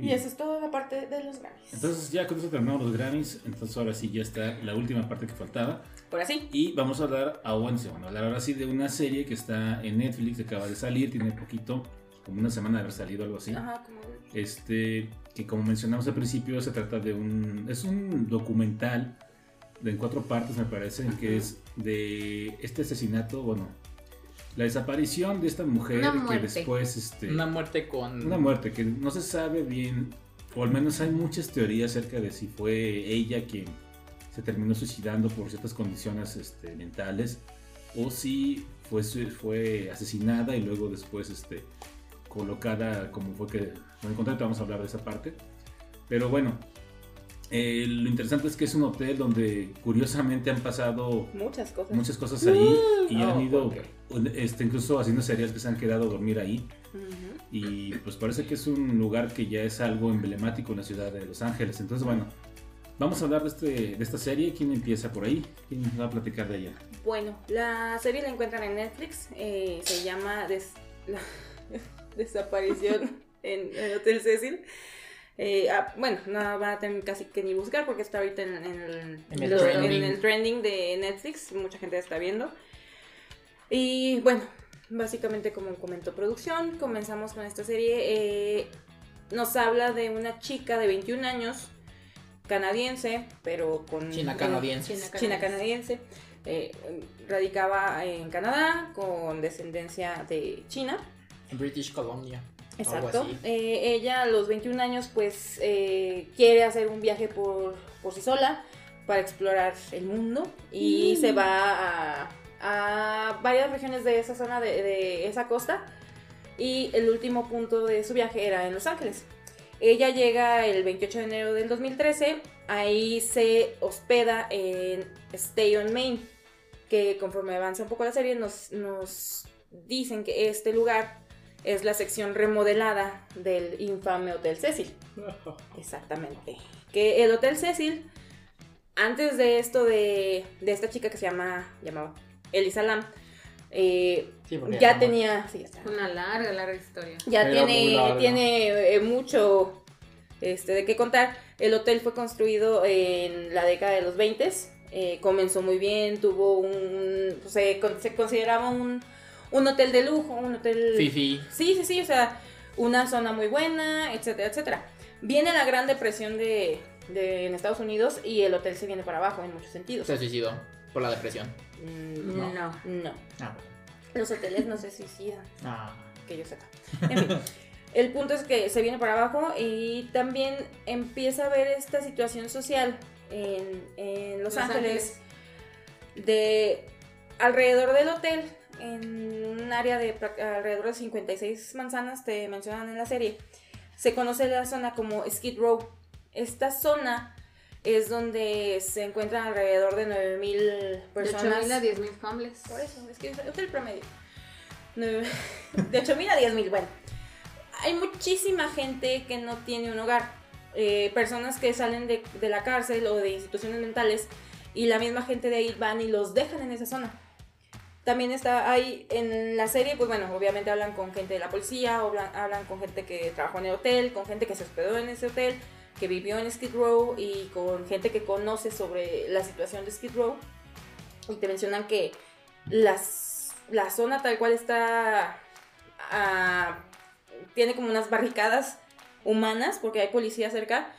Y eso es toda la parte de los Grammys. Entonces ya con eso terminamos los Grammys, entonces ahora sí ya está la última parte que faltaba. Por así. Y vamos a hablar, a, bueno, a hablar ahora sí de una serie que está en Netflix, que acaba de salir, tiene poquito, como una semana de haber salido, algo así. Ajá, como. Este, que como mencionamos al principio, se trata de un, es un documental de en cuatro partes, me parece, que es de este asesinato, bueno, la desaparición de esta mujer Una que después, este, Una muerte con... una muerte que no se sabe bien, o al menos hay muchas teorías acerca de si fue ella quien se terminó suicidando por ciertas condiciones este, mentales, o si fue, su- fue asesinada y luego después este, colocada como fue que... Bueno, en contrato vamos a hablar de esa parte. Pero bueno, eh, lo interesante es que es un hotel donde curiosamente han pasado Muchas cosas. muchas cosas ahí y Oh, han ido ok. este, incluso haciendo series que se han quedado a dormir ahí. Ujú. Y pues parece que es un lugar que ya es algo emblemático en la ciudad de Los Ángeles. Entonces, bueno, vamos a hablar de, este, de esta serie. ¿Quién empieza por ahí? ¿Quién va a platicar de ella? Bueno, la serie la encuentran en Netflix. eh, se llama Des- la- Desaparición en el Hotel Cecil. Eh, ah, bueno, no van a tener casi que ni buscar porque está ahorita en, en el, En el los- trending. en el trending de Netflix. Mucha gente está viendo. Y bueno, básicamente como comentó producción, comenzamos con esta serie. eh, nos habla de una chica de 21 años, canadiense, pero con... China canadiense. China China canadiense. eh, radicaba en Canadá con descendencia de China. British Columbia. Exacto. Eh, ella a los 21 años pues eh, quiere hacer un viaje por, por sí sola para explorar el mundo y Mm. se va a, a varias regiones de esa zona de, de esa costa y el último punto de su viaje era en Los Ángeles. Ella llega el 28 de enero del 2013, ahí se hospeda en Stay on Main, que conforme avanza un poco la serie nos, nos dicen que este lugar es la sección remodelada del infame Hotel Cecil. Exactamente. Que el Hotel Cecil, antes de esto de, de esta chica que se llama, llamaba Elisa Lam, eh, Sí, ya tenía, sí, ya está. Una larga, larga historia. Ya tiene, tiene eh, mucho este, de qué contar. El hotel fue construido en la década de los 20. eh, comenzó muy bien, tuvo un... Se, se consideraba un, un hotel de lujo, un hotel... Fifi. Sí, sí, sí, o sea, una zona muy buena, etcétera, etcétera. Viene la Gran Depresión de, de- en Estados Unidos y el hotel se viene para abajo en muchos sentidos. Se suicidó por la depresión. Mm, No. no, no. Ah, Los hoteles no se suicidan ah. que yo sepa. En fin, el punto es que se viene para abajo y también empieza a ver esta situación social en, en Los, Los Ángeles, de alrededor del hotel, en un área de alrededor de 56 manzanas, te mencionan en la serie, se conoce la zona como Skid Row. Esta zona es donde se encuentran alrededor de 9.000 De personas. 8.000 a 10.000 familias. Por eso, es que es el promedio. De 8 mil a 10 mil, bueno. Hay muchísima gente que no tiene un hogar. Eh, personas que salen de, de la cárcel o de instituciones mentales y la misma gente de ahí van y los dejan en esa zona. También está ahí en la serie, pues bueno, obviamente hablan con gente de la policía, hablan, hablan con gente que trabajó en el hotel, con gente que se hospedó en ese hotel, que vivió en Skid Row y con gente que conoce sobre la situación de Skid Row. Y te mencionan que las, la zona tal cual está... ah, tiene como unas barricadas humanas, porque hay policía cerca,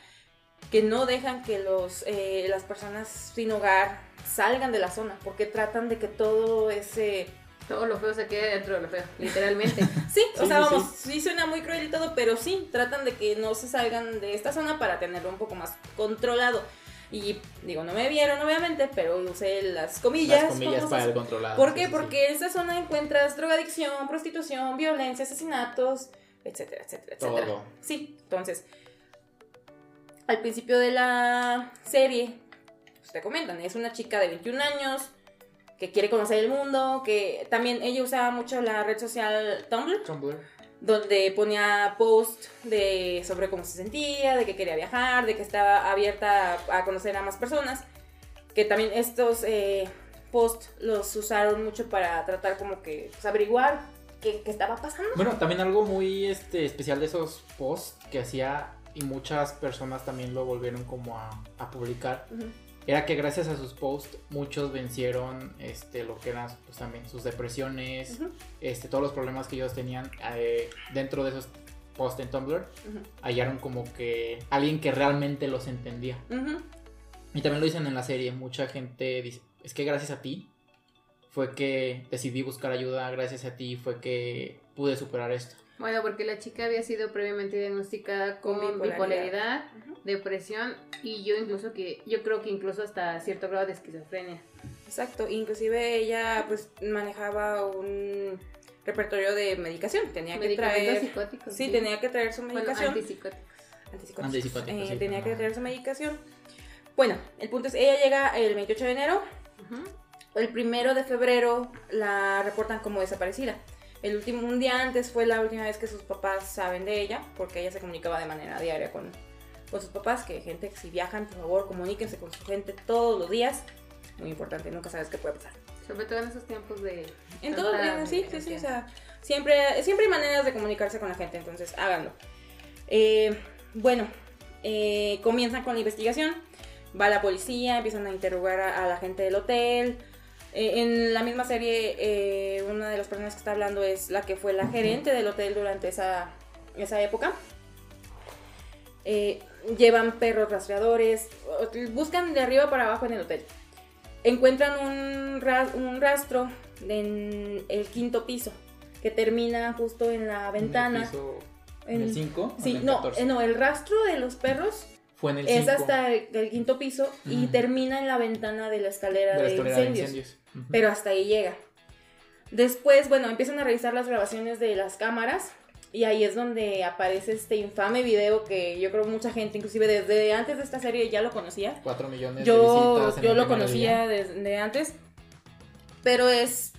que no dejan que los, eh, las personas sin hogar salgan de la zona, porque tratan de que todo ese... Todo lo feo se quede dentro de lo feo, literalmente. Sí, o Sí, sea, sí, vamos, sí. suena muy cruel y todo, pero sí, tratan de que no se salgan de esta zona para tenerlo un poco más controlado. Y digo, no me vieron obviamente, pero usé las comillas. Las comillas para el controlado. ¿Por qué? sí, sí. Porque en esta zona encuentras drogadicción, prostitución, violencia, asesinatos, etcétera, etcétera, etcétera. Todo. Sí, entonces, al principio de la serie, pues te comentan, es una chica de 21 años que quiere conocer el mundo, que también ella usaba mucho la red social Tumblr. Tumblr. donde ponía post de sobre cómo se sentía, de que quería viajar, de que estaba abierta a, a conocer a más personas, que también estos eh, posts los usaron mucho para tratar como que pues, averiguar qué, qué estaba pasando. Bueno, también algo muy este, especial de esos posts que hacía y muchas personas también lo volvieron como a, a publicar. Ujú. Era que gracias a sus posts muchos vencieron este, lo que eran pues, también sus depresiones, este, todos los problemas que ellos tenían eh, dentro de esos posts en Tumblr. Hallaron como que alguien que realmente los entendía. Y también lo dicen en la serie, mucha gente dice, es que gracias a ti fue que decidí buscar ayuda, gracias a ti fue que pude superar esto. Bueno, porque la chica había sido previamente diagnosticada con, Con bipolaridad, depresión y yo incluso que yo creo que incluso hasta cierto grado de esquizofrenia. Exacto, inclusive ella pues manejaba un repertorio de medicación, tenía que traer... psicóticos. Sí, tenía que traer su Bueno, medicación. antipsicóticos. Antipsicóticos. Antipsicóticos, Eh, sí, tenía que traer su medicación. Bueno, el punto es, ella llega el 28 de enero, el primero de febrero la reportan como desaparecida. El último, un día antes fue la última vez que sus papás saben de ella, porque ella se comunicaba de manera diaria con, con sus papás, que gente si viajan, por favor, comuníquense con su gente todos los días. Muy importante, nunca sabes qué puede pasar. Sobre todo en esos tiempos de... En todo, tanta en- sí, sí, sí, o sea, siempre, siempre hay maneras de comunicarse con la gente, entonces háganlo. Eh, bueno, eh, comienzan con la investigación, va la policía, empiezan a interrogar a, a la gente del hotel. Eh, en la misma serie, eh, una de las personas que está hablando es la que fue la gerente del hotel durante esa, esa época. Eh, llevan perros rastreadores, buscan de arriba para abajo en el hotel. Encuentran un, ra- un rastro en el quinto piso que termina justo en la ventana. ¿En el En- 5? Sí, no, eh, no, el rastro de los perros Fue en el es 5. hasta el, el quinto piso y termina en la ventana de la escalera de incendios. Pero hasta ahí llega. Después, bueno, empiezan a revisar las grabaciones de las cámaras y ahí es donde aparece este infame video que yo creo mucha gente, inclusive desde antes de esta serie ya lo conocía. 4 millones de Yo, visitas en yo el lo conocía día. desde antes, pero es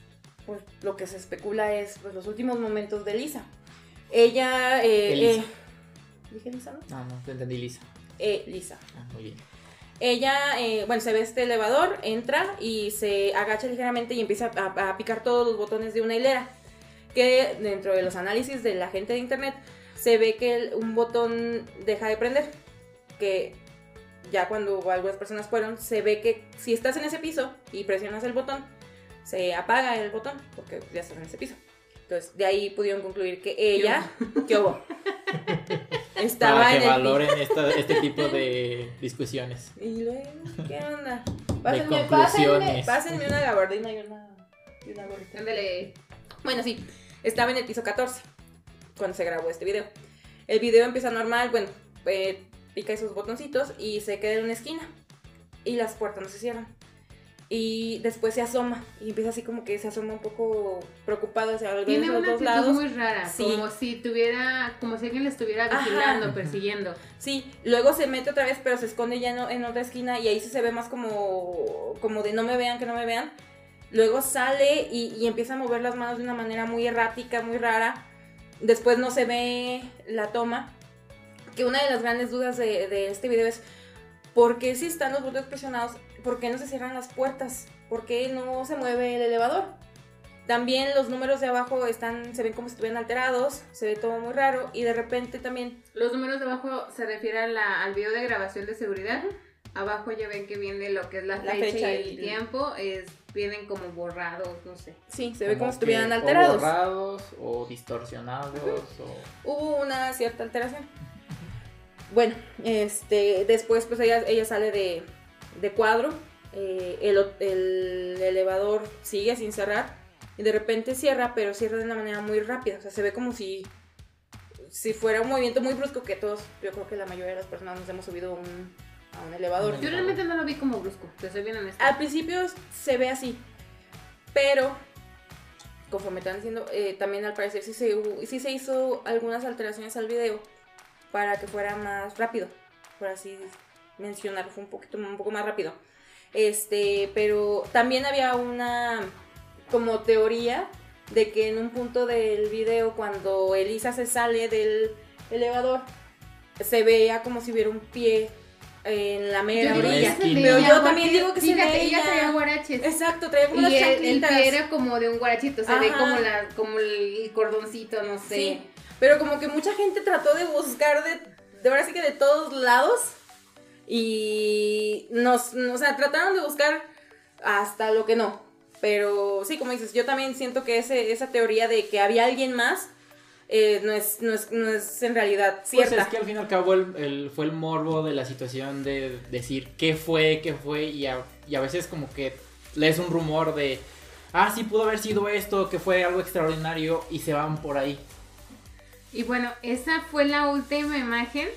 pues, lo que se especula es pues, los últimos momentos de Lisa. Ella, eh, eh, ¿dije Lisa? No? Ah, no, te entendí Lisa. Eh, Lisa. Ah, muy bien. Ella, eh, bueno, se ve este elevador, entra y se agacha ligeramente y empieza a, a picar todos los botones de una hilera. Que dentro de los análisis de la gente de internet se ve que el- un botón deja de prender. Que ya cuando algunas personas fueron, se ve que si estás en ese piso y presionas el botón, se apaga el botón porque ya estás en ese piso. Entonces, de ahí pudieron concluir que ella, ¿qué hubo? Estaba Para en que el valoren esta- este tipo de discusiones. ¿Y luego qué onda? Pásenme, pásenme, conclusiones. pásenme una gabardina y una, y una gorrita. Ándale. Bueno, sí, estaba en el piso 14 cuando se grabó este video. El video empieza normal, bueno, eh, pica esos botoncitos y se queda en una esquina. Y las puertas no se cierran. Y después se asoma y empieza así como que se asoma un poco preocupado hacia los Tiene una dos actitud lados. muy rara, Sí. como si tuviera, como si alguien le estuviera Ajá. vigilando, persiguiendo. Sí, luego se mete otra vez, pero se esconde ya en, en otra esquina y ahí sí se ve más como, como de no me vean, que no me vean. Luego sale y, y empieza a mover las manos de una manera muy errática, muy rara. Después no se ve la toma. Que una de las grandes dudas de, de este video es, ¿por qué si están los botones presionados, por qué no se cierran las puertas? ¿Por qué no se mueve el elevador? También los números de abajo están, se ven como si estuvieran alterados, se ve todo muy raro y de repente también Los números de abajo se refieren a la- al video de grabación de seguridad. Abajo ya ven que viene lo que es la, La fecha, fecha y el tiempo. Es, vienen como borrados, no sé. Sí, se ve como si estuvieran o alterados. borrados o distorsionados o... Hubo una cierta alteración. Bueno, este, después pues ella, ella sale de, de cuadro, eh, el, el elevador sigue sin cerrar y de repente cierra, pero cierra de una manera muy rápida, o sea, se ve como si, si fuera un movimiento muy brusco que todos, yo creo que la mayoría de las personas nos hemos subido a un, a un elevador. Yo realmente no lo vi como brusco, te soy bien honesta. Al principio se ve así, pero conforme están diciendo, eh, también al parecer sí se, sí se hizo algunas alteraciones al video para que fuera más rápido, por así mencionar, fue un poquito un poco más rápido. Este, pero también había una como teoría de que en un punto del video, cuando Elisa se sale del elevador, se veía como si hubiera un pie en la mera orilla. Pero yo también digo que fíjate, ella ella- traía guaraches. Exacto, traía como Y unas el, el pie era como de un guarachito, se ve Ajá. como, la, como el cordoncito, no sé. Sí, pero como que mucha gente trató de buscar de, de verdad sí que de todos lados y nos, o sea, trataron de buscar hasta lo que no. Pero sí, como dices, yo también siento que ese, esa teoría de que había alguien más eh, no, es, no, es, no es en realidad Pues cierta. es que al fin y al cabo el, el- fue el morbo de la situación de decir qué fue, qué fue, y a, y a veces como que lees un rumor de, ah, sí pudo haber sido esto, que fue algo extraordinario, y se van por ahí. Y bueno, esa fue la última imagen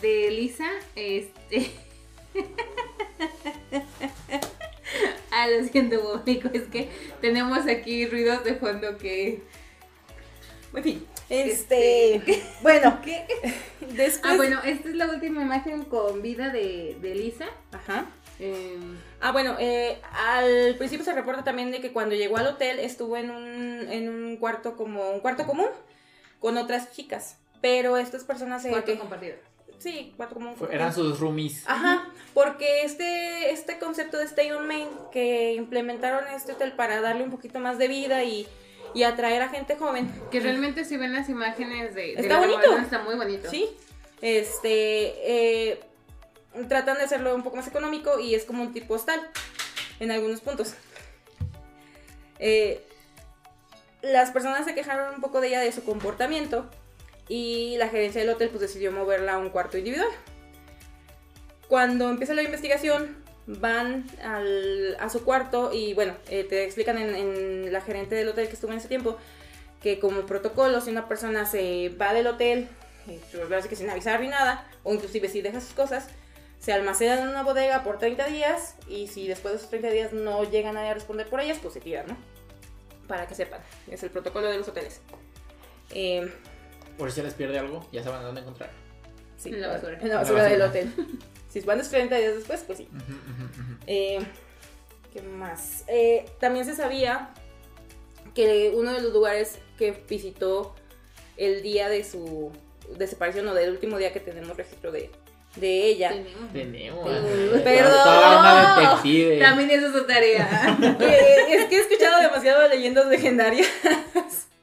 de Lisa. Este. ah, lo siento, público. Es que tenemos aquí ruidos de fondo que. En fin, este, bueno, ¿Qué? después... Ah, bueno, esta es la última imagen con vida de, de Lisa. Ajá. Em, Ah, bueno, eh, al principio se reporta también de que cuando llegó al hotel estuvo en un, en un cuarto como un cuarto común con otras chicas. Pero estas personas se... cuarto que- compartido. Sí, cuarto común. Fue- eran sus roomies. Ajá, porque este, este concepto de Stay on Main que implementaron este hotel para darle un poquito más de vida y, y atraer a gente joven. Que realmente si ven las imágenes de, de Está la bonito. está muy bonito. Sí, este, eh, tratan de hacerlo un poco más económico y es como un tipo hostal en algunos puntos. Eh, las personas se quejaron un poco de ella de su comportamiento y la gerencia del hotel pues decidió moverla a un cuarto individual. Cuando empieza la investigación van al- a su cuarto y bueno, eh, te explican en, la gerente del hotel que estuvo en ese tiempo que como protocolo si una persona se va del hotel eh, pues, que sin avisar ni nada, o inclusive si deja sus cosas, se almacenan en una bodega por 30 días y si después de esos 30 días no llega nadie a responder por ellas, pues se tiran, ¿no? Para que sepan, es el protocolo de los hoteles. Eh, Por si se les pierde algo, ya saben dónde encontrar. sí, En la basura. En la En la basura del hotel. si van 30 días después, pues sí. Eh, ¿Qué más? Eh, también se sabía que uno de los lugares que visitó el día de su desaparición o del último día que tenemos registro de, de ella. Tenemos. Perdón. También es su tarea. Eh, es que he escuchado demasiado leyendas legendarias.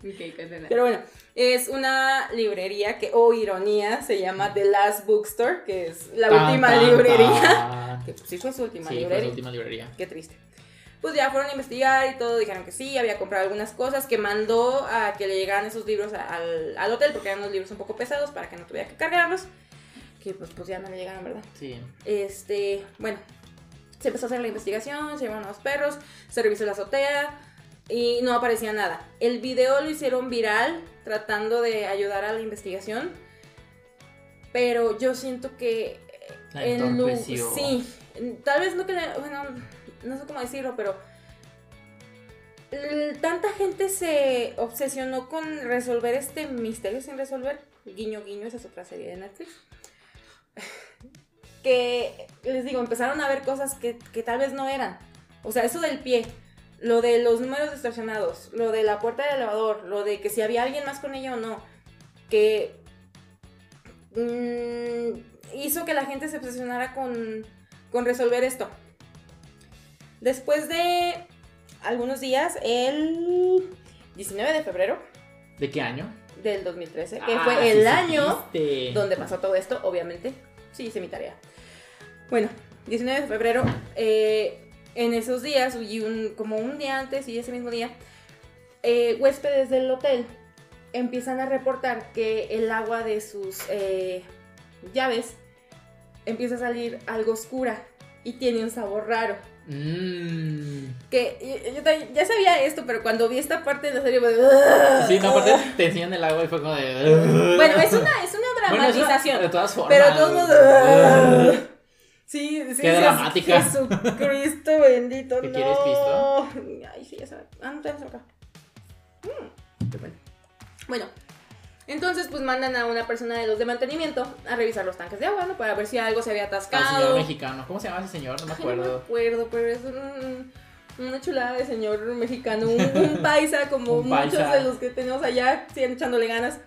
ok, cuéntanos. Pero bueno, es una librería que, oh ironía, se llama The Last Bookstore, que es la Tan, última tan, librería. tan. Que pues, sí fue su última Sí, fue librería. su última librería. Qué triste. Pues ya fueron a investigar y todo, dijeron que sí, había comprado algunas cosas, que mandó a que le llegaran esos libros al, al hotel, porque eran unos libros un poco pesados para que no tuviera que cargarlos. Que pues, pues ya no le llegaron, ¿verdad? Sí. Este, bueno, se empezó a hacer la investigación, se llevaron a los perros, se revisó la azotea y no aparecía nada. El video lo hicieron viral tratando de ayudar a la investigación, pero yo siento que en sí, tal vez no que bueno, no sé cómo decirlo, pero tanta gente se obsesionó con resolver este misterio sin resolver. Guiño, guiño, esa es otra serie de Netflix. Que les digo, empezaron a ver cosas que, que tal vez no eran. O sea, eso del pie, lo de los números distorsionados, lo de la puerta del elevador, lo de que si había alguien más con ella o no, que mm, hizo que la gente se obsesionara con, con resolver esto. Después de algunos días, el 19 de febrero ¿De qué año? del 2013, que Ah, fue sí el año supiste. donde pasó todo esto, obviamente. Sí, hice mi tarea. Bueno, 19 de febrero, eh, en esos días, y un, como un día antes y ese mismo día, eh, huéspedes del hotel empiezan a reportar que el agua de sus eh, llaves empieza a salir algo oscura y tiene un sabor raro. Mm. Que yo- yo ya sabía esto, pero cuando vi esta parte de la serie, pues, "Ugh". Sí, no, aparte te enseñan el agua y fue como de. Bueno, es una, es una Bueno, es una- dramatización. de todas formas. Pero de todos. Sí, sí. Qué dramática. Jesucristo bendito. ¿Qué no. quieres, Cristo? Ay, sí, ya sabes. Ah, no, tráeselo acá. Mm, qué bueno. Bueno, entonces pues mandan a una persona de los de mantenimiento a revisar los tanques de agua, ¿no? Para ver si algo se había Al señor atascado. mexicano. ¿Cómo se llama ese señor? No me Ay, no me acuerdo. acuerdo, pero es un, Una chulada de señor mexicano, un, un paisa como Un muchos paisa. de los que tenemos allá, siguen echándole ganas.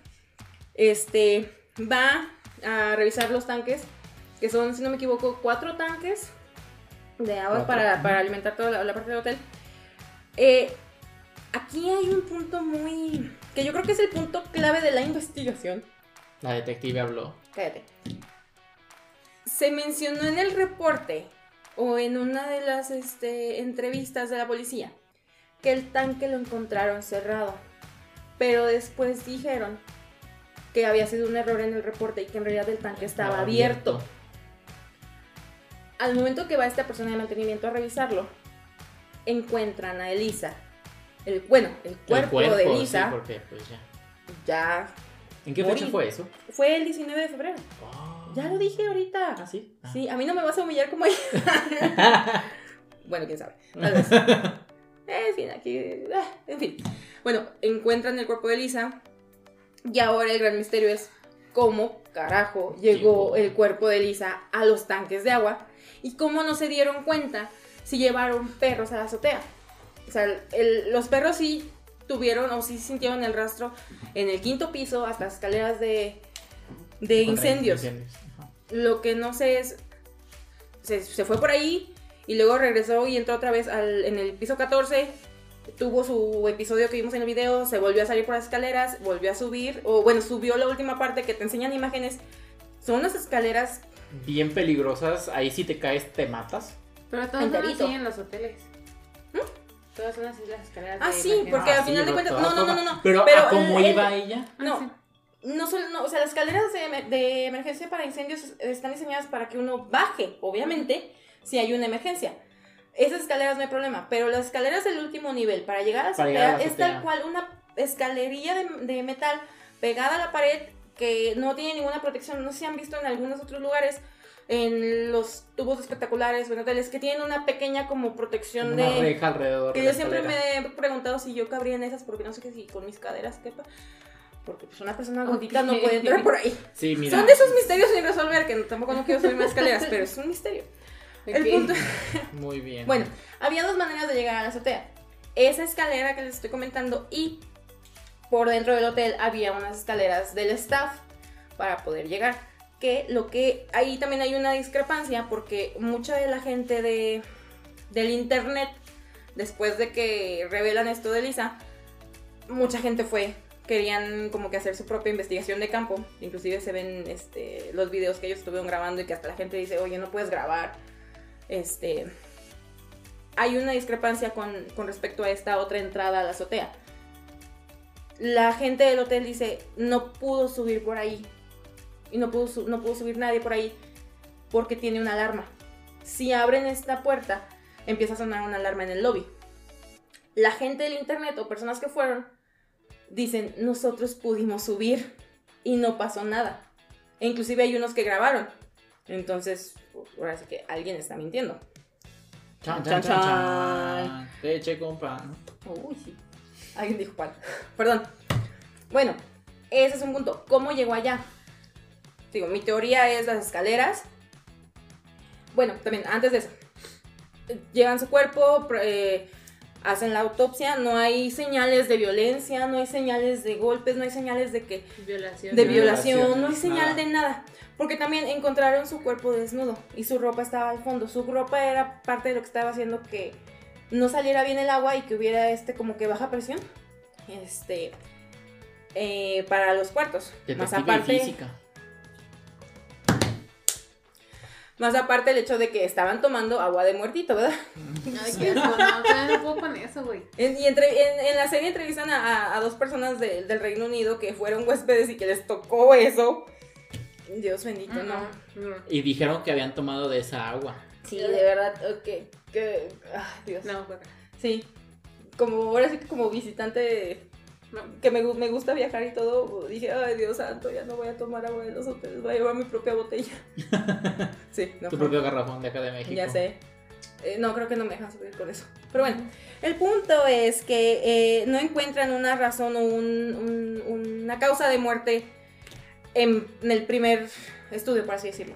Este va a revisar los tanques, que son, si no me equivoco, cuatro tanques de agua para, para alimentar toda la, la parte del hotel. Eh, aquí hay un punto muy. que yo creo que es el punto clave de la investigación. La detective habló. Cállate. Se mencionó en el reporte o en una de las este, entrevistas de la policía que el tanque lo encontraron cerrado. Pero después dijeron que había sido un error en el reporte y que en realidad el tanque estaba Estaba abierto. Al momento que va esta persona de mantenimiento a revisarlo, encuentran a Elisa. El, bueno, el cuerpo, El de sí, Elisa porque pues ya. ya ¿En qué fecha Morí. fue eso? fue el 19 de febrero. Oh. Ya lo dije ahorita. ¿Ah, sí? Ah. Sí, a mí no me vas a humillar como ella. bueno, quién sabe. Tal vez. En fin, aquí. ah, En fin. Bueno, encuentran el cuerpo de Lisa. Y ahora el gran misterio es cómo carajo llegó Llegó. el cuerpo de Lisa a los tanques de agua. Y cómo no se dieron cuenta si llevaron perros a la azotea. O sea, el- los perros sí tuvieron o sí sintieron el rastro en el quinto piso hasta las escaleras de, incendios. Lo que no sé es. Se, se fue por ahí y luego regresó y entró otra vez al- en el piso 14. Tuvo su episodio que vimos en el video, se volvió a salir por las escaleras, volvió a subir, o bueno, subió la última parte que te enseñan imágenes. Son unas escaleras, Bien peligrosas. Ahí si te caes te matas. Pero todos son Enterito. así en los hoteles. Todas son así las escaleras. Ah, de sí, porque Ah, al sí, final de cuentas. todas No, no, no, no. Pero, Pero ¿a cómo el- iba el- ella? Ah, No, sí. no solo, no, o sea, las escaleras de, emer- de emergencia para incendios están diseñadas para que uno baje, obviamente, si hay una emergencia. Esas escaleras no hay problema, pero las escaleras del último nivel para llegar a la Para llegar a azotea es tal cual una escalerilla de, de metal pegada a la pared que no tiene ninguna protección. No sé si han visto en algunos otros lugares, en los tubos espectaculares o en hoteles, que tienen una pequeña como protección Una de... reja alrededor. Que de yo la siempre escalera. me he preguntado si yo cabría en esas, porque no sé que si con mis caderas quepa. Porque pues una persona gordita no Ok. puede entrar por ahí. Sí, mira. Son de esos misterios sin resolver, que tampoco no quiero subirme a escaleras, pero es un misterio. El Ok. punto... Muy bien. Bueno, había dos maneras de llegar a la azotea. Esa escalera que les estoy comentando y por dentro del hotel había unas escaleras del staff para poder llegar. Que lo que ahí también hay una discrepancia porque mucha de la gente de, del internet, después de que revelan esto de Lisa, mucha gente fue. Querían como que hacer su propia investigación de campo. Inclusive se ven este, los videos que ellos estuvieron grabando y que hasta la gente dice, oye, no puedes grabar. Este, hay una discrepancia con, con respecto a esta otra entrada a la azotea. La gente del hotel dice, no pudo subir por ahí. Y no pudo, su- no pudo subir nadie por ahí porque tiene una alarma. Si abren esta puerta, empieza a sonar una alarma en el lobby. La gente del internet o personas que fueron dicen, nosotros pudimos subir y no pasó nada. E inclusive hay unos que grabaron. Entonces, ahora sí que alguien está mintiendo. Chan, Chan, chan, chan, chan. chan. Leche con pan. Uy, sí. Alguien dijo cuál. Perdón. Bueno, ese es un punto. ¿Cómo llegó allá? Digo, mi teoría es las escaleras. Bueno, también, antes de eso. Llegan su cuerpo, eh, hacen la autopsia, no hay señales de violencia, no hay señales de golpes, no hay señales de que Violación. de De violación, violación, no hay señal nada. de nada. Porque también encontraron su cuerpo desnudo y su ropa estaba al fondo. Su ropa era parte de lo que estaba haciendo que no saliera bien el agua y que hubiera este como que baja presión. Este eh, para los cuartos. Más aparte, física. más aparte el hecho de que estaban tomando agua de muertito, ¿verdad? Ay, qué asco, no, no puedo con eso, güey. En- y entre, en, en la serie entrevistan a, a- a dos personas de- del Reino Unido que fueron huéspedes y que les tocó eso. Dios bendito. No, Y dijeron que habían tomado de esa agua. Sí, de verdad, que, que, ay, Dios. no, güey. Sí, como ahora sí que como visitante No. que me, me gusta viajar y todo, dije, ay Dios santo, ya no voy a tomar agua de los hoteles, voy a llevar mi propia botella. Sí, no. Tu propio garrafón de acá de México. Ya sé. Eh, no, creo que no me dejan subir con eso. Pero bueno, el punto es que eh, no encuentran una razón o un- un- una causa de muerte en, en el primer estudio, por así decirlo.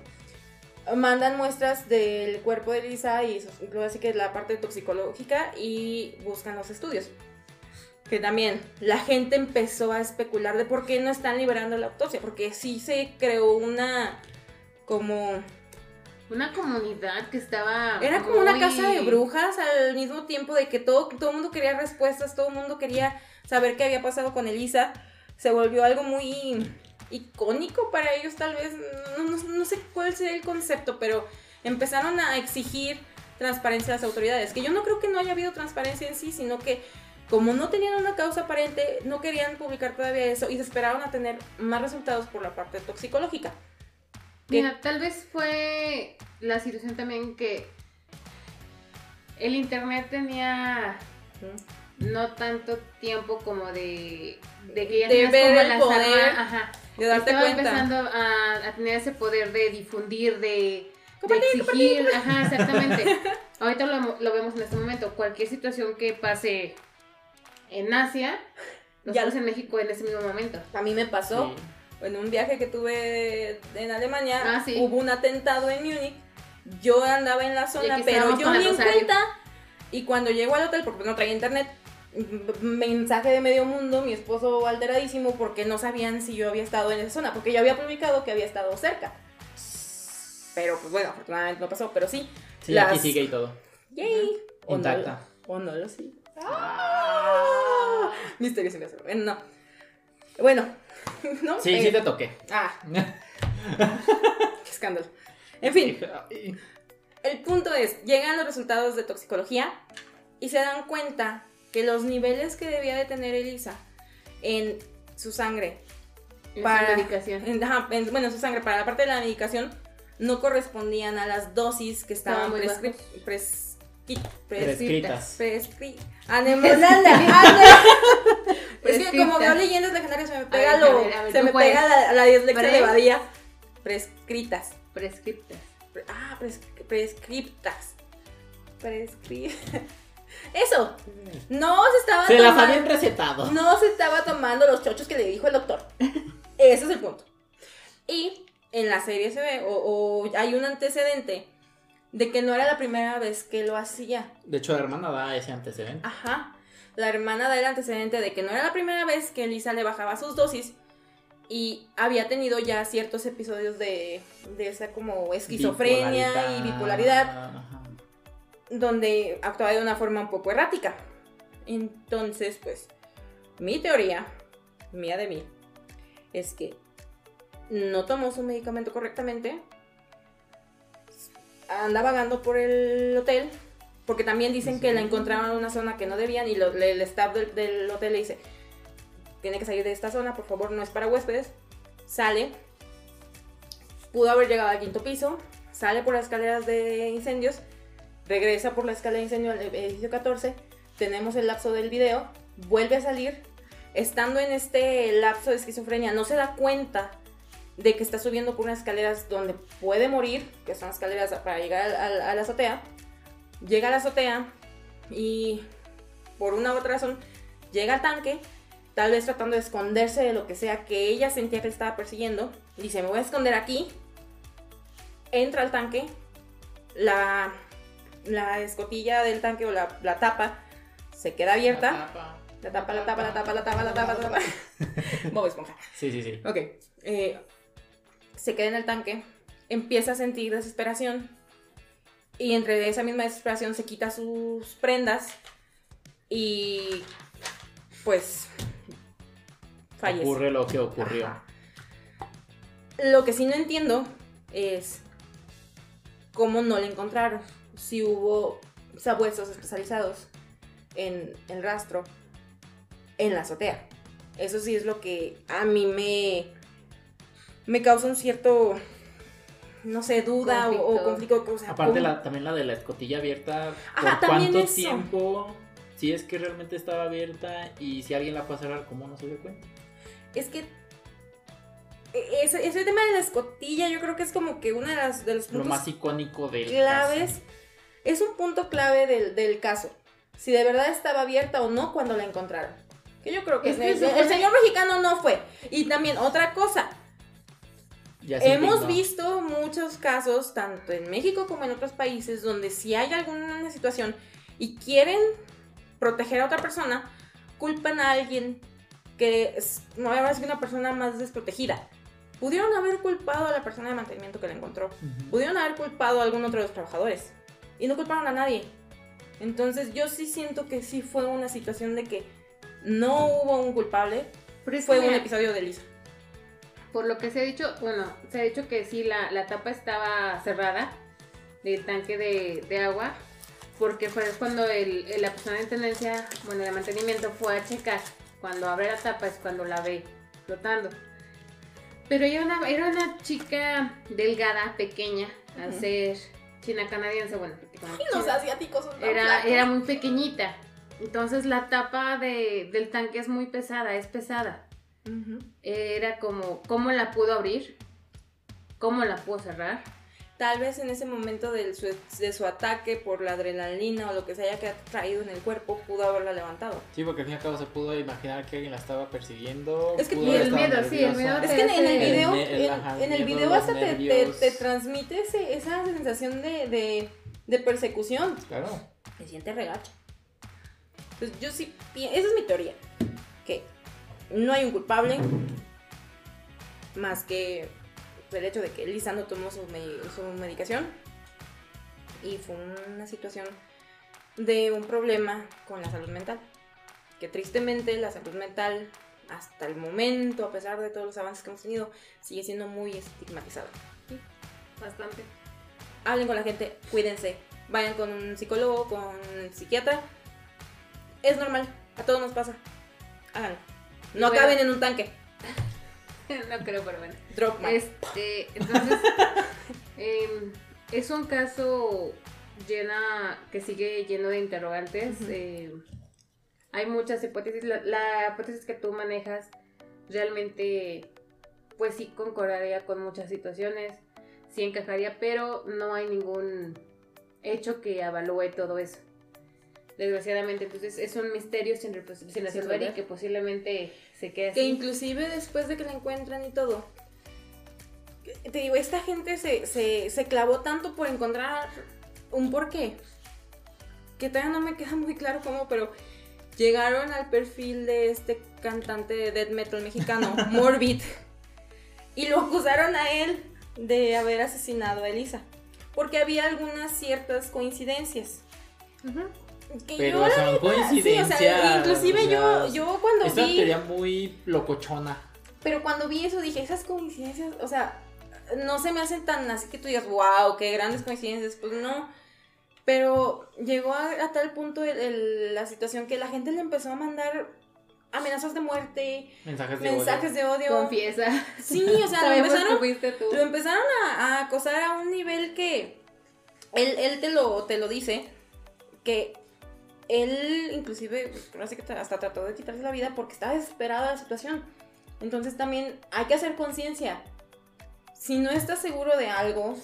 Mandan muestras del cuerpo de Lisa y incluso así que la parte toxicológica y buscan los estudios. Que también la gente empezó a especular de por qué no están liberando la autopsia, porque sí se creó una como Una comunidad que estaba. era como una casa de brujas al mismo tiempo de que todo todo el mundo quería respuestas, todo el mundo quería saber qué había pasado con Elisa. Se volvió algo muy icónico para ellos tal vez, no, no- no sé cuál sería el concepto, pero empezaron a exigir transparencia a las autoridades, que yo no creo que no haya habido transparencia en sí, sino que como no tenían una causa aparente, no querían publicar todavía eso y se esperaron a tener más resultados por la parte toxicológica. Mira, tal vez fue la situación también que el internet tenía no tanto tiempo como de, de que ya De ver como el las poder, armas, ajá. De darte Estaba cuenta. empezando a, a tener ese poder de difundir, de, de Compartir, exigir, ajá, exactamente. Ahorita lo, lo vemos en este momento. Cualquier situación que pase en Asia, nosotros Ya. en México en ese mismo momento. A mí me pasó. Sí. en un viaje que tuve en Alemania, Ah, sí. hubo un atentado en Múnich. Yo andaba en la zona, pero yo ni en cuenta. Y cuando llego al hotel, porque no traía internet, mensaje de medio mundo, mi esposo alteradísimo, porque no sabían si yo había estado en esa zona, porque yo había publicado que había estado cerca. Pero pues bueno, afortunadamente no pasó, pero sí. Sí, las- aquí sigue y todo. ¡Yay! O no, Intacta. o no lo sí. ¡Ah! Misterio sin resolver. Bueno, no. Bueno, ¿no? Sí, Eh, sí te toqué. Ah, qué escándalo. En fin, el punto es, llegan los resultados de toxicología y se dan cuenta que los niveles que debía de tener Elisa en su sangre, En Para- su medicación. en- en- bueno, su sangre para la parte de la medicación, no correspondían a las dosis que estaban Estaban muy prescri- bajos. presqui- Prescritas. prescri-. Es que como veo Prescritas. leyendas legendarias se me pega ver, a lo, ver, a ver, se me puedes. pega la, la dislexia de Badía. Prescritas. Prescriptas. Pre- Ah, pres- prescriptas. Prescri... Eso. No se estaba Se las tomando. habían recetado. No se estaba tomando los chochos que le dijo el doctor. Ese es el punto. Y en la serie se ve, o, o hay un antecedente de que no era la primera vez que lo hacía. De hecho, la hermana da ese antecedente. Ajá. La hermana da el antecedente de que no era la primera vez que Lisa le bajaba sus dosis y había tenido ya ciertos episodios de, de esa como esquizofrenia y bipolaridad Ajá. Donde actuaba de una forma un poco errática. Entonces, pues, mi teoría, mía de mí, es que no tomó su medicamento correctamente, anda vagando por el hotel, porque también dicen que la encontraron en una zona que no debían y lo- el staff del, del hotel le dice, tiene que salir de esta zona, por favor, no es para huéspedes. Sale, pudo haber llegado al quinto piso, sale por las escaleras de incendios, regresa por la escalera de incendio al edificio 14, tenemos el lapso del video, vuelve a salir, estando en este lapso de esquizofrenia, no se da cuenta de que está subiendo por unas escaleras donde puede morir, que son escaleras para llegar al- a la azotea, llega a la azotea y por una u otra razón llega al tanque, tal vez tratando de esconderse de lo que sea que ella sentía que le estaba persiguiendo, dice, me voy a esconder aquí, entra al tanque, la, la escotilla del tanque o la, la tapa se queda abierta. La tapa. La tapa, la tapa, la tapa, la tapa, la tapa, la tapa. Bob Esponja. Sí, sí, sí. Ok. eh, se queda en el tanque. Empieza a sentir desesperación. Y entre esa misma desesperación se quita sus prendas. Y. Pues. Fallece. Ocurre lo que ocurrió. Ajá. Lo que sí no entiendo es cómo no le encontraron. Si hubo sabuesos especializados en el rastro en la azotea. Eso sí es lo que a mí me, me causa un cierto, no sé, duda o- o Conflicto. o sea, Aparte, también la de la escotilla abierta. Ajá, ¿Por cuánto eso. tiempo? Si es que realmente estaba abierta y si alguien la fue a cerrar, ¿cómo no se dio cuenta? Es que e- ese, ese tema de la escotilla yo creo que es como que uno de, las, de los Lo puntos más icónico del claves caso. Es un punto clave del, del caso. Si de verdad estaba abierta o no cuando la encontraron. Que yo creo que, Es el, el señor mexicano no fue. Y también otra cosa. Ya Hemos visto muchos casos, tanto en México como en otros países, donde si hay alguna situación y quieren proteger a otra persona, culpan a alguien que es, no es una persona más desprotegida. Pudieron haber culpado a la persona de mantenimiento que la encontró. Pudieron haber culpado a algún otro de los trabajadores. Y no culparon a nadie. Entonces yo sí siento que sí fue una situación de que no hubo un culpable. Pero Fue un episodio de Lisa. Por lo que se ha dicho, bueno, se ha dicho que sí, la, la tapa estaba cerrada del tanque de, de agua, porque fue cuando el, el- la persona de tenencia, bueno, de mantenimiento fue a checar. Cuando abre la tapa es cuando la ve flotando. Pero era una, era una chica delgada, pequeña, al Ujú. ser china canadiense, bueno, Y los asiáticos son tan era, flacos. era muy pequeñita. Entonces la tapa de- del tanque es muy pesada, es pesada era como cómo la pudo abrir, cómo la pudo cerrar. Tal vez en ese momento del su- de su ataque por la adrenalina o lo que se haya traído en el cuerpo, pudo haberla levantado. Sí, porque al fin y al cabo se pudo imaginar que alguien la estaba persiguiendo. Es que- pudo y el miedo, sí, el miedo. Es que en, en el video, El ne- el- en, ajá, en el miedo, video hasta te, te, te transmite ese- esa sensación de, de, de persecución. Claro. Se siente regacho. Entonces yo sí, esa es mi teoría. Que no hay un culpable. Más que el hecho de que Lisa no tomó su, me- su medicación. Y fue una situación de un problema con la salud mental. Que tristemente la salud mental, hasta el momento, a pesar de todos los avances que hemos tenido, sigue siendo muy estigmatizada. Bastante. Hablen con la gente, cuídense. Vayan con un psicólogo, con un psiquiatra. Es normal, a todos nos pasa. Háganlo. No acaben en un tanque. no creo, pero bueno. Drop. Este, entonces, em, es un caso llena, que sigue lleno de interrogantes. Em, hay muchas hipótesis. La, la hipótesis que tú manejas realmente, pues sí concordaría con muchas situaciones, sí encajaría, pero no hay ningún hecho que avalúe todo eso. Desgraciadamente, entonces es un misterio sin, sin resolver y que posiblemente se quede Que así. inclusive después de que la encuentran y todo. Te digo, esta gente se, se, se clavó tanto por encontrar un porqué. Que todavía no me queda muy claro cómo, pero llegaron al perfil de este cantante de death metal mexicano, Morbid. Y lo acusaron a él de haber asesinado a Elisa. Porque había algunas ciertas coincidencias. Ujú. Que Pero yo, son coincidencias. Sí, o sea, inclusive o sea, yo, yo cuando vi... teoría muy locochona. Pero cuando vi eso dije, esas coincidencias, o sea, no se me hacen tan así que tú digas, wow, qué grandes coincidencias. Pues no. Pero llegó a, a tal punto el- el- la situación que la gente le empezó a mandar amenazas de muerte, Mensajes de mensajes odio. de odio. Confiesa. Sí, o sea, lo empezaron, tú. lo empezaron a, a acosar a un nivel que él, él te, lo, te lo dice, que él inclusive, ahora sí que hasta trató de quitarse la vida porque estaba desesperada de la situación. Entonces también hay que hacer conciencia. Si no estás seguro de algo,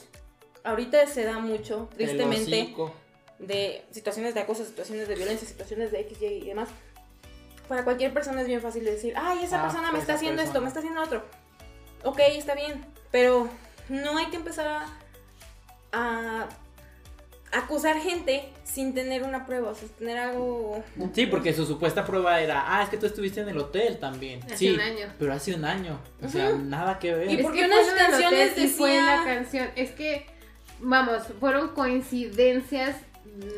ahorita se da mucho, tristemente, de situaciones de acoso, situaciones de violencia, situaciones de X, Y y demás. Para cualquier persona es bien fácil decir, ay, esa Ah, persona me esa está haciendo esto, persona. me está haciendo otro. Ok, está bien, pero no hay que empezar a, a acusar gente sin tener una prueba, sin tener algo... Sí, porque su supuesta prueba era, ah, es que tú estuviste en el hotel también. Hace sí, un año. pero hace un año. O sea, nada que ver. Y porque que unas canciones y fue en la decía- canción. Es que, vamos, fueron coincidencias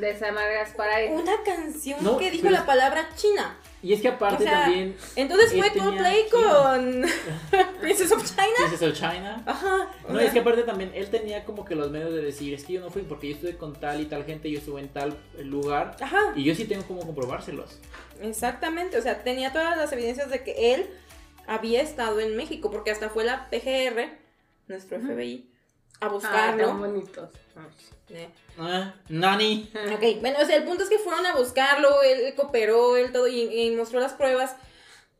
desamargas para él. Una canción No, que dijo pero la palabra china. Y es que aparte O sea, también, Entonces Él fue Coldplay con Princess of China. Princess of China. Ajá. No, es que aparte también él tenía como que los medios de decir, es que yo no fui porque yo estuve con tal y tal gente, yo estuve en tal lugar Ajá. y yo sí tengo como comprobárselos. Exactamente, o sea, tenía todas las evidencias de que él había estado en México, porque hasta fue la PGR, nuestro. FBI, a Ah, buscarlo. tan bonitos. Eh, Ah, Nani. Ok, bueno, o sea, el punto es que fueron a buscarlo, él cooperó, él todo, y, y mostró las pruebas,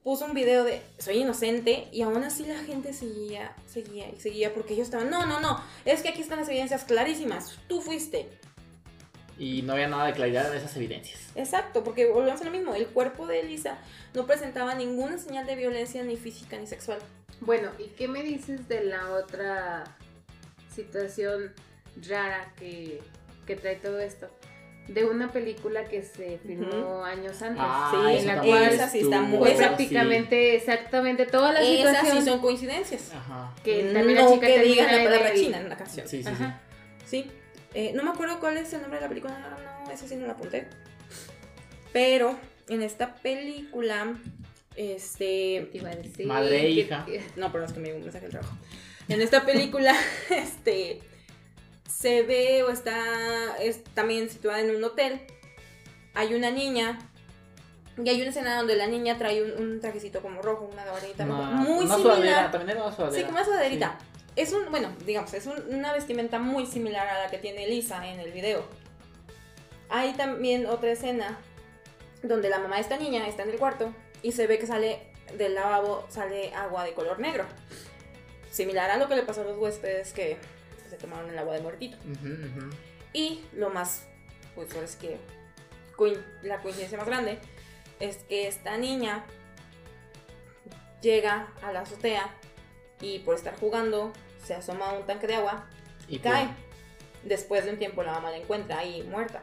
puso un video de soy inocente, y aún así la gente seguía, seguía y seguía, porque ellos estaban, no, no, no, es que aquí están las evidencias clarísimas, tú fuiste. Y no había nada de claridad de esas evidencias. Exacto, porque volvemos a lo mismo, el cuerpo de Elisa no presentaba ninguna señal de violencia ni física ni sexual. Bueno, ¿y qué me dices de la otra situación rara que, que trae todo esto? De una película que se filmó años antes. Ah, Sí, en la esa cual esa sí está muy- fue esa- prácticamente exactamente toda la Esas situación sí son coincidencias. Ajá. que también la no chica que digan la palabra china en la canción. Sí, sí, sí. Ajá. Sí. Eh, no me acuerdo cuál es el nombre de la película, no, ese sí no lo apunté. Pero en esta película, ¿Qué este... te iba a decir? Madre Que- hija. No, pero es que me llegó un mensaje del trabajo. En esta película, este... Se ve o está es también situada en un hotel. Hay una niña. Y hay una escena donde la niña trae un, un trajecito como rojo, una gabarita roja. Una, Muy una similar. también era una. Sí, como una sudaderita. Es un, bueno, digamos, es un- una vestimenta muy similar a la que tiene Lisa en el video. Hay también otra escena donde la mamá de esta niña está en el cuarto y se ve que sale del lavabo, sale agua de color negro. Similar a lo que le pasó a los huéspedes que se tomaron el agua de muertito. Y lo más, pues ahora es que la coincidencia más grande es que esta niña llega a la azotea y por estar jugando se asoma a un tanque de agua Y cae. Después de un tiempo la mamá la encuentra ahí muerta.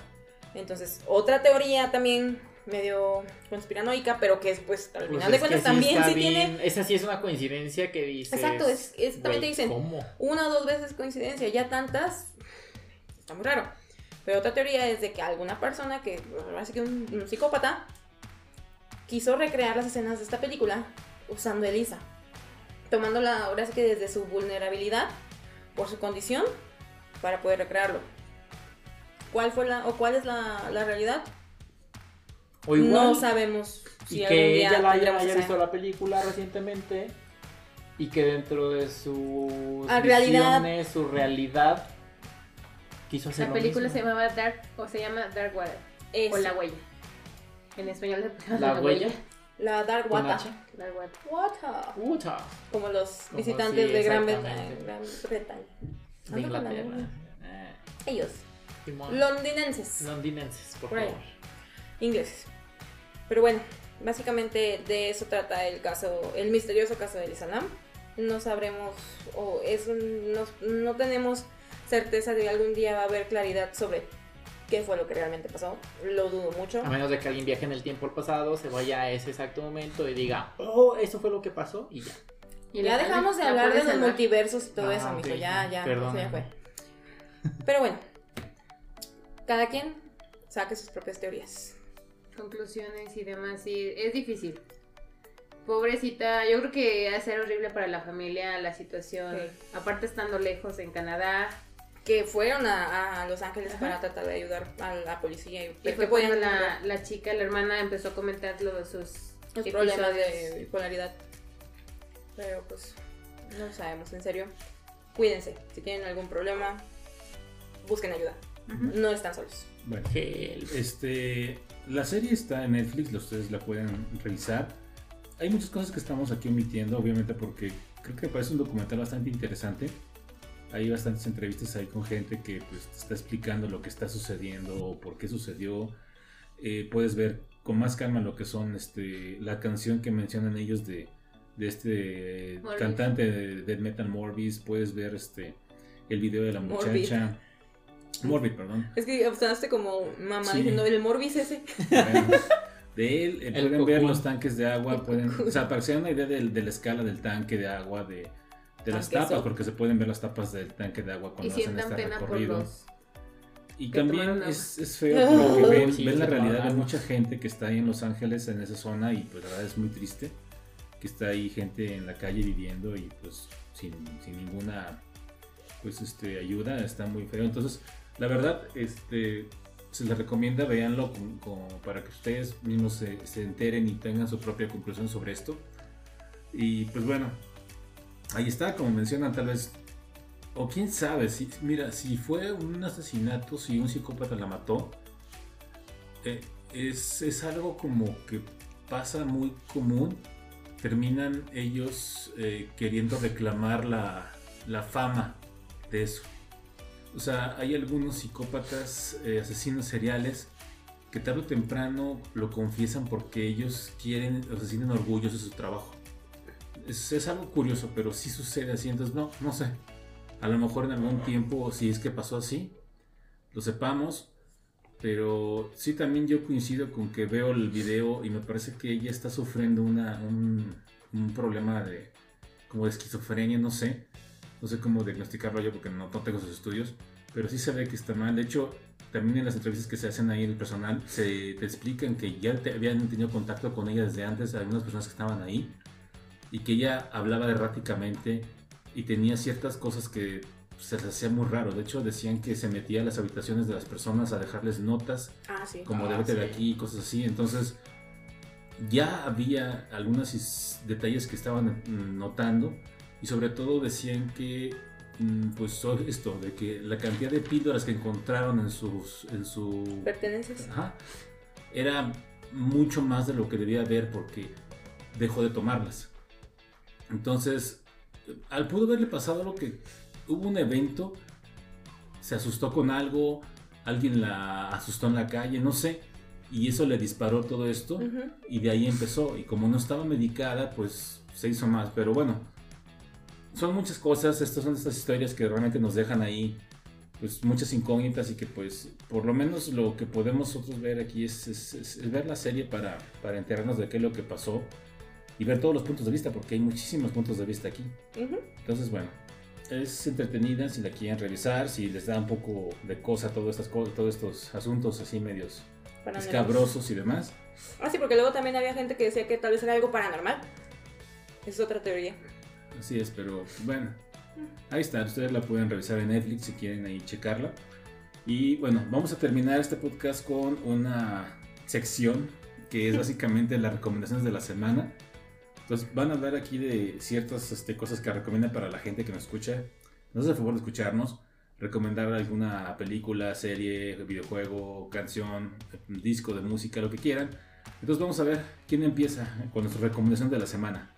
Entonces, otra teoría también medio conspiranoica, pero que es pues al Pues final de cuentas también sí tiene Esa sí es una coincidencia que dice. Exacto, es- es- también te dicen, ¿Cómo? una o dos veces coincidencia, ya tantas, está muy raro. Pero otra teoría es de que alguna persona que, así que un, un psicópata, quiso recrear las escenas de esta película usando Elisa. Tomándola ahora sí que desde su vulnerabilidad, por su condición, para poder recrearlo. ¿Cuál fue la, o cuál es la, la realidad? O igual. no sabemos si y algún que día ella la haya, visto la película recientemente y que dentro de sus Ah, realidad. visiones, su realidad quiso hacer La lo película mismo. se llamaba Dark, o se llama Dark Water, Eso, o La Huella. En español se La huella. la Dark Water. Dark Water. Water. Puta, Como los Como visitantes sí, de Gran. Bretaña. Gran de Inglaterra. Eh, Ellos, Simón. londinenses, Londinenses, por Por ahí. Ingleses. Pero bueno, básicamente de eso trata el caso, el misterioso caso de Elisa Lam. No sabremos, o es un- no, no tenemos certeza de que algún día va a haber claridad sobre qué fue lo que realmente pasó. Lo dudo mucho. A menos de que alguien viaje en el tiempo al pasado, se vaya a ese exacto momento y diga, oh, eso fue lo que pasó y ya. Y ya dejamos de la hablar de los multiversos y todo Ah, eso, ok. mijo. Ya, ya, Perdón. eso ya fue. Pero bueno, cada quien saque sus propias teorías. Conclusiones y demás, sí, es difícil. Pobrecita, yo creo que va a ser horrible para la familia la situación, Sí. aparte estando lejos en Canadá, Que fueron a, a Los Ángeles Ajá. para tratar de ayudar a la policía y y fue cuando la, la chica, la hermana, empezó a comentar lo de sus los problemas de bipolaridad. Pero pues no sabemos, en serio. Cuídense, si tienen algún problema, busquen ayuda. No están solos. Bueno, este, la serie está en Netflix, ustedes la pueden revisar. Hay muchas cosas que estamos aquí omitiendo, obviamente, porque creo que parece un documental bastante interesante. Hay bastantes entrevistas ahí con gente que pues, te está explicando lo que está sucediendo o por qué sucedió. Eh, puedes ver con más calma lo que son este, la canción que mencionan ellos de, de este cantante de Death Metal Morbis. Puedes ver este, el video de la muchacha. Morbid, perdón. Es que sonaste como mamá Sí. diciendo el Morbis ese. Bueno, de él eh, El pueden ver los tanques de agua, pueden, o sea, para que se den una idea del- de, la escala del tanque de agua, de, de las tapas, porque se pueden ver las tapas del tanque de agua Y cuando hacen sientan este pena por recorrido. los... Y también es, es feo porque Ah. ven, Sí, ven la realidad de mucha gente que está ahí en Los Ángeles, en esa zona, y pues la verdad es muy triste que está ahí gente en la calle viviendo y pues sin, sin ninguna pues este ayuda, está muy feo. Entonces, la verdad, este se les recomienda, véanlo con- para que ustedes mismos se, se enteren y tengan su propia conclusión sobre esto. Y pues bueno, ahí está, como mencionan, tal vez o quién sabe, si, mira, si fue un asesinato, si un psicópata la mató, eh, es, es algo como que pasa muy común. Terminan ellos eh, queriendo reclamar la, la fama de eso. O sea, hay algunos psicópatas, eh, asesinos seriales, que tarde o temprano lo confiesan porque ellos quieren, o se sienten orgullosos de su trabajo. es, algo curioso, pero sí sucede así, entonces no, no sé. A lo mejor en algún tiempo, si es que pasó así, lo sepamos. Pero sí también yo coincido con que veo el video y me parece que ella está sufriendo una, un, un problema de como de esquizofrenia, no sé. No sé cómo diagnosticarlo yo porque no, no tengo sus estudios. Pero sí se ve que está mal. De hecho, también en las entrevistas que se hacen ahí el personal, se te explican que ya te- habían tenido contacto con ella desde antes, algunas personas que estaban ahí, y que ella hablaba erráticamente y tenía ciertas cosas que se les hacía muy raro. De hecho, decían que se metía a las habitaciones de las personas a dejarles notas, Ah, sí. como Ah, de vete de sí. aquí y cosas así. Entonces, ya había algunos detalles que estaban mm, notando, y sobre todo decían que mm, pues esto, de que la cantidad de píldoras que encontraron en, sus, en su... Pertenencias. Ajá, era mucho más de lo que debía haber porque dejó de tomarlas. Entonces, al pudo haberle pasado lo que hubo un evento, se asustó con algo, alguien la asustó en la calle, no sé, y eso le disparó todo esto y de ahí empezó. Y como no estaba medicada, pues se hizo más. Pero bueno, son muchas cosas. Estas son estas historias que realmente nos dejan ahí, pues muchas incógnitas y que pues por lo menos lo que podemos nosotros ver aquí es, es- es- es ver la serie para, para enterarnos de qué es lo que pasó y ver todos los puntos de vista, porque hay muchísimos puntos de vista aquí. Ujú. Entonces, bueno, es entretenida si la quieren revisar, si les da un poco de cosa todas estas cosas, todos estos asuntos así medios escabrosos y demás. Ah, sí, porque luego también había gente que decía que tal vez era algo paranormal. Es otra teoría. Así es, pero bueno, ahí está, ustedes la pueden revisar en Netflix si quieren ahí checarla. Y bueno, vamos a terminar este podcast con una sección que es básicamente las recomendaciones de la semana. Entonces van a hablar aquí de ciertas este, cosas que recomiendan para la gente que nos escucha. Nos hace el favor de escucharnos, recomendar alguna película, serie, videojuego, canción, disco de música, lo que quieran. Entonces vamos a ver quién empieza con nuestra recomendación de la semana.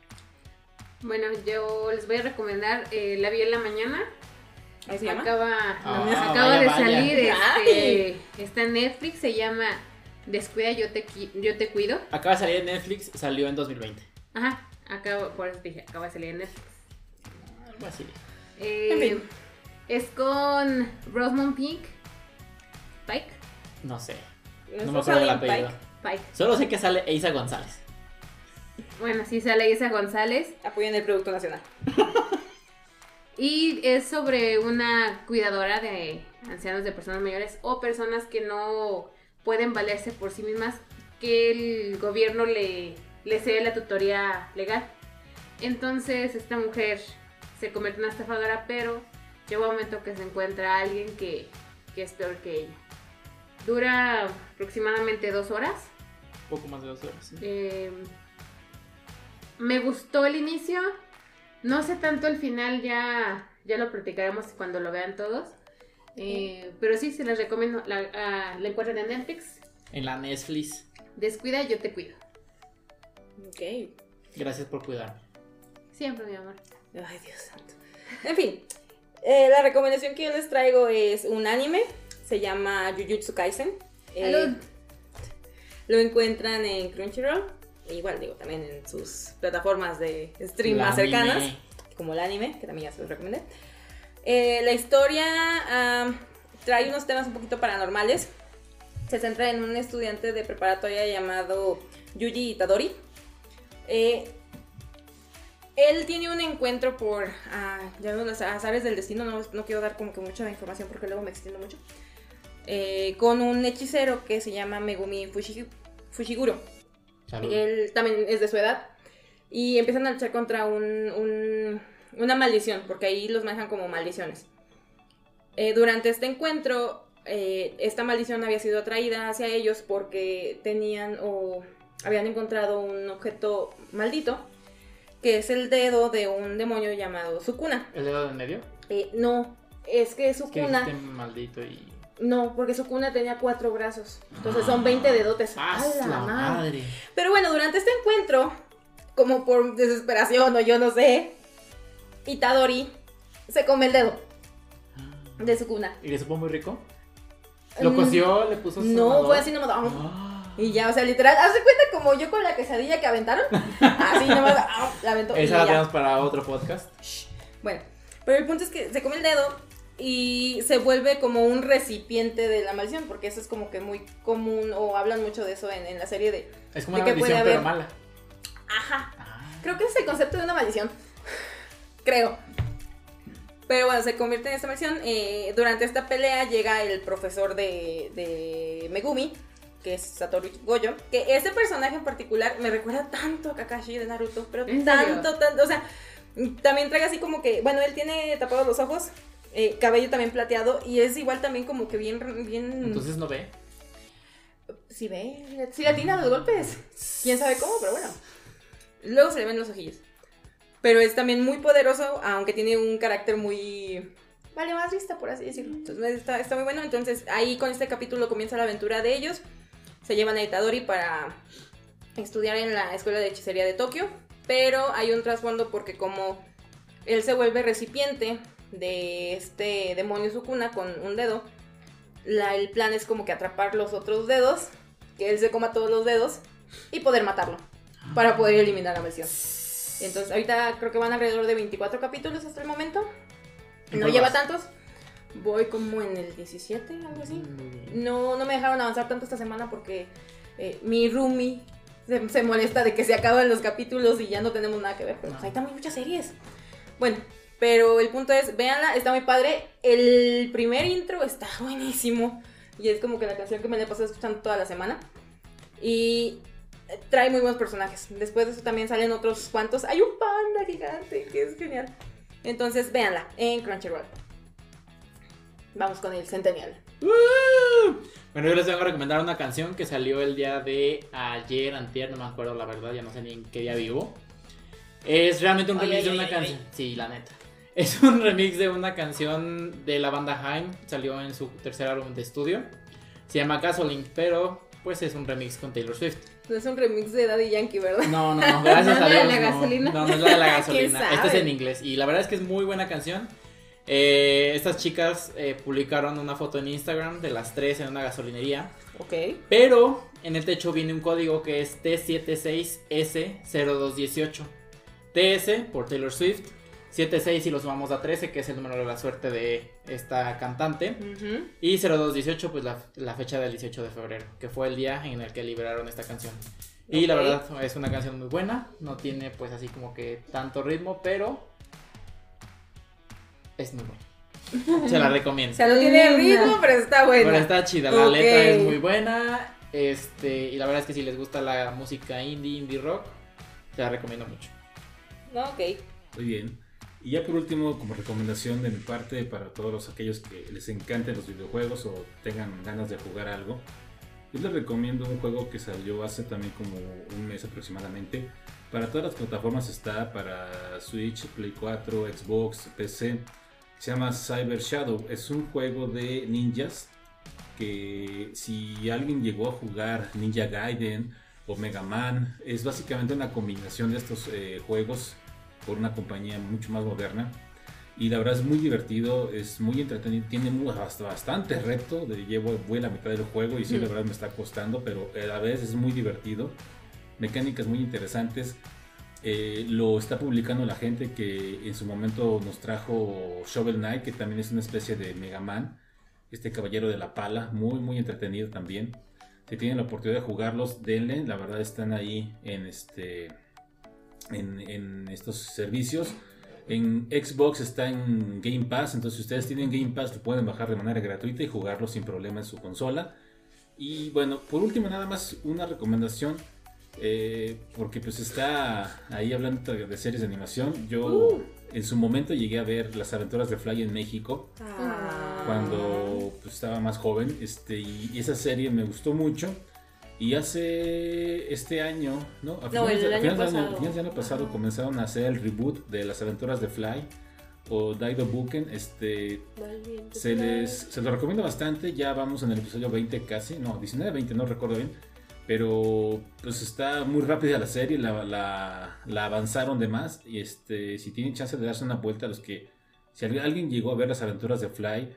Bueno, yo les voy a recomendar, eh, la vi en la mañana, acaba, Ah, acaba vaya, de vaya. salir, este, está en Netflix, se llama Descuida, yo te, yo te cuido. Acaba de salir en Netflix, salió en 2020. Ajá, acaba, por eso dije, acaba de salir en Netflix. Algo así. Eh, En fin. Es con Rosamund Pink, Pike, No sé. ¿No No me acuerdo del Salim apellido. Pike? Pike. Solo sé que sale Eiza González. Bueno, sí sale Isa González. Apoyan el Producto Nacional. Y es sobre una cuidadora de ancianos, de personas mayores o personas que no pueden valerse por sí mismas, que el gobierno le, le cede la tutoría legal. Entonces esta mujer se convierte en una estafadora, pero llega un momento que se encuentra alguien que, que es peor que ella. Dura aproximadamente dos horas. Poco más de dos horas. ¿sí? Eh, me gustó el inicio. No sé tanto el final, ya, ya lo platicaremos cuando lo vean todos. Eh, pero sí, se les recomiendo. La, ah, la encuentran en Netflix. En la Netflix. Descuida, yo te cuido. Ok. Gracias por cuidarme. Siempre, mi amor. Ay, Dios santo. En fin, eh, la recomendación que yo les traigo es un anime. Se llama Jujutsu Kaisen. Eh, lo encuentran en Crunchyroll. Igual, digo, también en sus plataformas de stream más anime. cercanas. Como el anime, que también ya se los recomendé. Eh, la historia trae unos temas un poquito paranormales. Se centra en un estudiante de preparatoria llamado Yuji Itadori. Eh, él tiene un encuentro por ah, ya vemos los azares del destino. No, no quiero dar como que mucha información porque luego me extiendo mucho. eh, con un hechicero que se llama Megumi Fushi- Fushiguro. Salud. Él también es de su edad. Y empiezan a luchar contra un, un- una maldición, porque ahí los manejan como maldiciones. Eh, durante este encuentro, eh, esta maldición había sido atraída hacia ellos porque tenían o habían encontrado un objeto maldito, que es el dedo de un demonio llamado Sukuna. ¿El dedo de en medio? Eh, no, es que Es que Sukuna... maldito y. No, porque Sukuna tenía cuatro brazos. Entonces son 20 dedotes. ¡Ah, ¡A la madre! madre! Pero bueno, durante este encuentro, como por desesperación o yo no sé, Itadori se come el dedo de Sukuna. ¿Y le supo muy rico? ¿Lo Mm, coció? ¿Le puso No, sazonador? fue así nomás. Ah. Y ya, o sea, literal, haz de cuenta como yo con la quesadilla que aventaron. Así nomás ah, la aventó. Esa la tenemos para otro podcast. Bueno, pero el punto es que se come el dedo y se vuelve como un recipiente de la maldición, porque eso es como que muy común, o hablan mucho de eso en, en la serie de... Es como ¿De una maldición, pero mala. Ajá, Ah. creo que es el concepto de una maldición. Creo. Pero bueno, se convierte en esta maldición. eh, durante esta pelea llega el profesor de, de Megumi, que es Satoru Goyo. Que ese personaje en particular me recuerda tanto a Kakashi de Naruto. Pero tanto, tanto. O sea, también trae así como que. Bueno, él tiene tapados los ojos. Eh, cabello también plateado. Y es igual también como que bien. bien Entonces no ve. si ve, si le atina los golpes. Quién sabe cómo, pero bueno. Luego se le ven los ojillos. Pero es también muy poderoso, aunque tiene un carácter muy. Vale, más vista, por así decirlo. Entonces está, está muy bueno. Entonces ahí con este capítulo comienza la aventura de ellos. Se llevan a Itadori para estudiar en la escuela de hechicería de Tokio. Pero hay un trasfondo porque como él se vuelve recipiente de este demonio Sukuna con un dedo, la- el plan es como que atrapar los otros dedos, que él se coma todos los dedos y poder matarlo para poder eliminar la maldición. Entonces, ahorita creo que van alrededor de 24 capítulos hasta el momento. ¿Y No lleva vas? tantos. Voy como en el 17, algo así. No, no me dejaron avanzar tanto esta semana porque eh, mi roomie se, se molesta de que se acaban los capítulos y ya no tenemos nada que ver. Pero pues, hay también muchas series. Bueno, pero el punto es, véanla, está muy padre. El primer intro está buenísimo. Y es como que la canción que me la he pasado escuchando toda la semana. Y trae muy buenos personajes. Después de eso también salen otros cuantos. Hay un panda gigante que es genial. Entonces, véanla en Crunchyroll. Vamos con el Centennial. Bueno, yo les vengo a recomendar una canción que salió el día de ayer, antier, no me acuerdo la verdad, ya no sé ni en qué día vivo. Es realmente un remix de una canción. Sí, la neta. Es un remix de una canción de la banda Haim, salió en su tercer álbum de estudio. Se llama Gasoline, pero pues es un remix con Taylor Swift. No es un remix de Daddy Yankee, ¿verdad? No, no, no, gracias ¿No a es la Dios. de la no. gasolina? No, no es la de la ¿Quién gasolina. Este es en inglés. Y la verdad es que es muy buena canción. Eh, estas chicas eh, publicaron una foto en Instagram de las tres en una gasolinería. Ok. Pero en el techo viene un código que es T76S0218. TS por Taylor Swift. 76 y lo sumamos a 13, que es el número de la suerte de esta cantante. Ujú. Y 0218, pues la, la fecha del 18 de febrero, que fue el día en el que liberaron esta canción. Y la verdad es una canción muy buena, no tiene pues así como que tanto ritmo, pero es muy buena. Se la recomiendo. O sea, no tiene ritmo, pero está bueno. Pero está chida, la letra es muy buena. Este, y la verdad es que si les gusta la música indie, indie rock, te la recomiendo mucho. No, ok. Muy bien. Y ya por último, como recomendación de mi parte para todos los, aquellos que les encanten los videojuegos o tengan ganas de jugar algo, yo les recomiendo un juego que salió hace también como un mes aproximadamente. Para todas las plataformas está, para Switch, Play 4, Xbox, PC. Se llama Cyber Shadow. Es un juego de ninjas que si alguien llegó a jugar Ninja Gaiden o Mega Man, es básicamente una combinación de estos eh, juegos por una compañía mucho más moderna. Y la verdad es muy divertido, es muy entretenido, tiene bastante reto. De, llevo, voy a la mitad del juego y sí, la Mm. verdad me está costando, pero a la vez es muy divertido. Mecánicas muy interesantes. Eh, lo está publicando la gente que en su momento nos trajo Shovel Knight, que también es una especie de Mega Man. Este caballero de la pala, muy, muy entretenido también. Si tienen la oportunidad de jugarlos, denle. La verdad están ahí en este en, en estos servicios. En Xbox está en Game Pass, entonces si ustedes tienen Game Pass lo pueden bajar de manera gratuita y jugarlo sin problema en su consola. Y bueno, por último nada más una recomendación, eh, porque pues está ahí hablando de series de animación. Yo Uh. en su momento llegué a ver las aventuras de Fly en México Ah. cuando pues, estaba más joven este, y esa serie me gustó mucho. Y hace este año, ¿no? A No, el de- año finales pasado. finales del año pasado Ajá. comenzaron a hacer el reboot de las aventuras de Fly o Daido Buken. Este, se les se lo recomiendo bastante. Ya vamos en el episodio 20 casi, no, 19, 20, no recuerdo bien. Pero pues está muy rápida la serie, la, la, la avanzaron de más. Y este, si tienen chance de darse una vuelta a los que, si alguien llegó a ver las aventuras de Fly,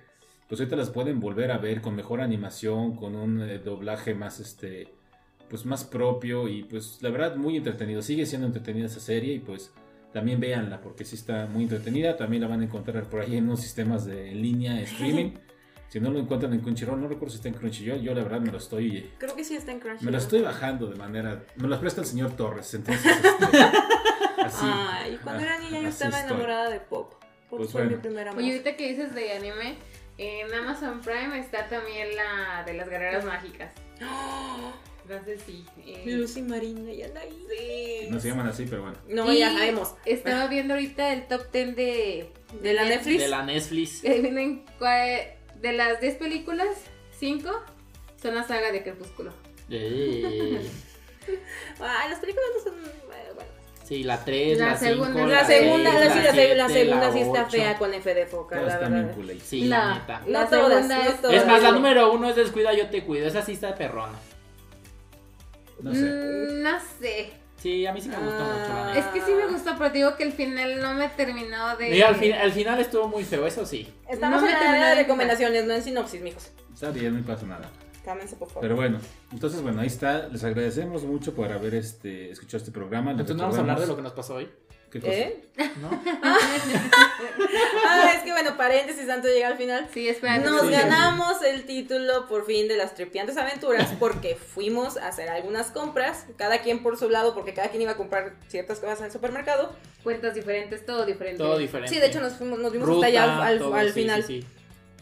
pues ahorita las pueden volver a ver con mejor animación, con un eh, doblaje más este pues más propio y pues la verdad muy entretenido. Sigue siendo entretenida esa serie y pues también véanla porque sí está muy entretenida. También la van a encontrar por ahí en unos sistemas de en línea streaming. Si no lo encuentran en Crunchyroll, no recuerdo si está en Crunchyroll, yo la verdad me lo estoy Creo que sí está en Crunchyroll. me lo estoy bajando de manera me lo presta el señor Torres, entonces este, así. Ay, cuando era niña yo estaba estoy. enamorada de Pop. Pop Pues fue mi bueno. primera amor. Oye, ahorita que dices de anime, en Amazon Prime está también la de las guerreras mágicas. Entonces sí. eh, Lucy Marina y Anaí. sí. No se llaman así, pero bueno. No, Y ya sabemos. Estaba viendo ahorita el top 10 de, De la Netflix. De la Netflix. de las 10 películas, 5 son la saga de Crepúsculo. Ay, las películas no son. Sí, la 3, La la 5. segunda- La segunda, la, sí, la, la segunda sí está ocho. fea con F de foca, Todas la verdad. culé. Sí, La- la neta. La No todas, segunda no es- todas. Es más, la número uno es Descuida, yo te cuido. Esa sí está perrona. No sé. Mm, no sé. Sí, a mí sí me gustó mucho. La Ah. neta. Es que sí me gustó, pero digo que el final no me terminó de. Mira, al, fin- al final estuvo muy feo, eso sí. Estamos No en la de de recomendaciones, no en sinopsis, mijos. Está bien, no pasa nada. Cámense, por favor. Pero bueno, entonces bueno, ahí está. Les agradecemos mucho por haber este escuchado este programa. Les Entonces, ¿no vamos a hablar de lo que nos pasó hoy? ¿Qué cosa? ¿Eh? ¿No? Ah, es que bueno, paréntesis, antes de llegar al final. Sí, espera. Nos sí, ganamos el título por fin de las tripiantes aventuras porque fuimos a hacer algunas compras, cada quien por su lado, porque cada quien iba a comprar ciertas cosas al supermercado. Cuentas diferentes, todo diferente. Todo diferente. Sí, de hecho nos fuimos, nos vimos Ruta, hasta allá al, al- todo, al sí, final.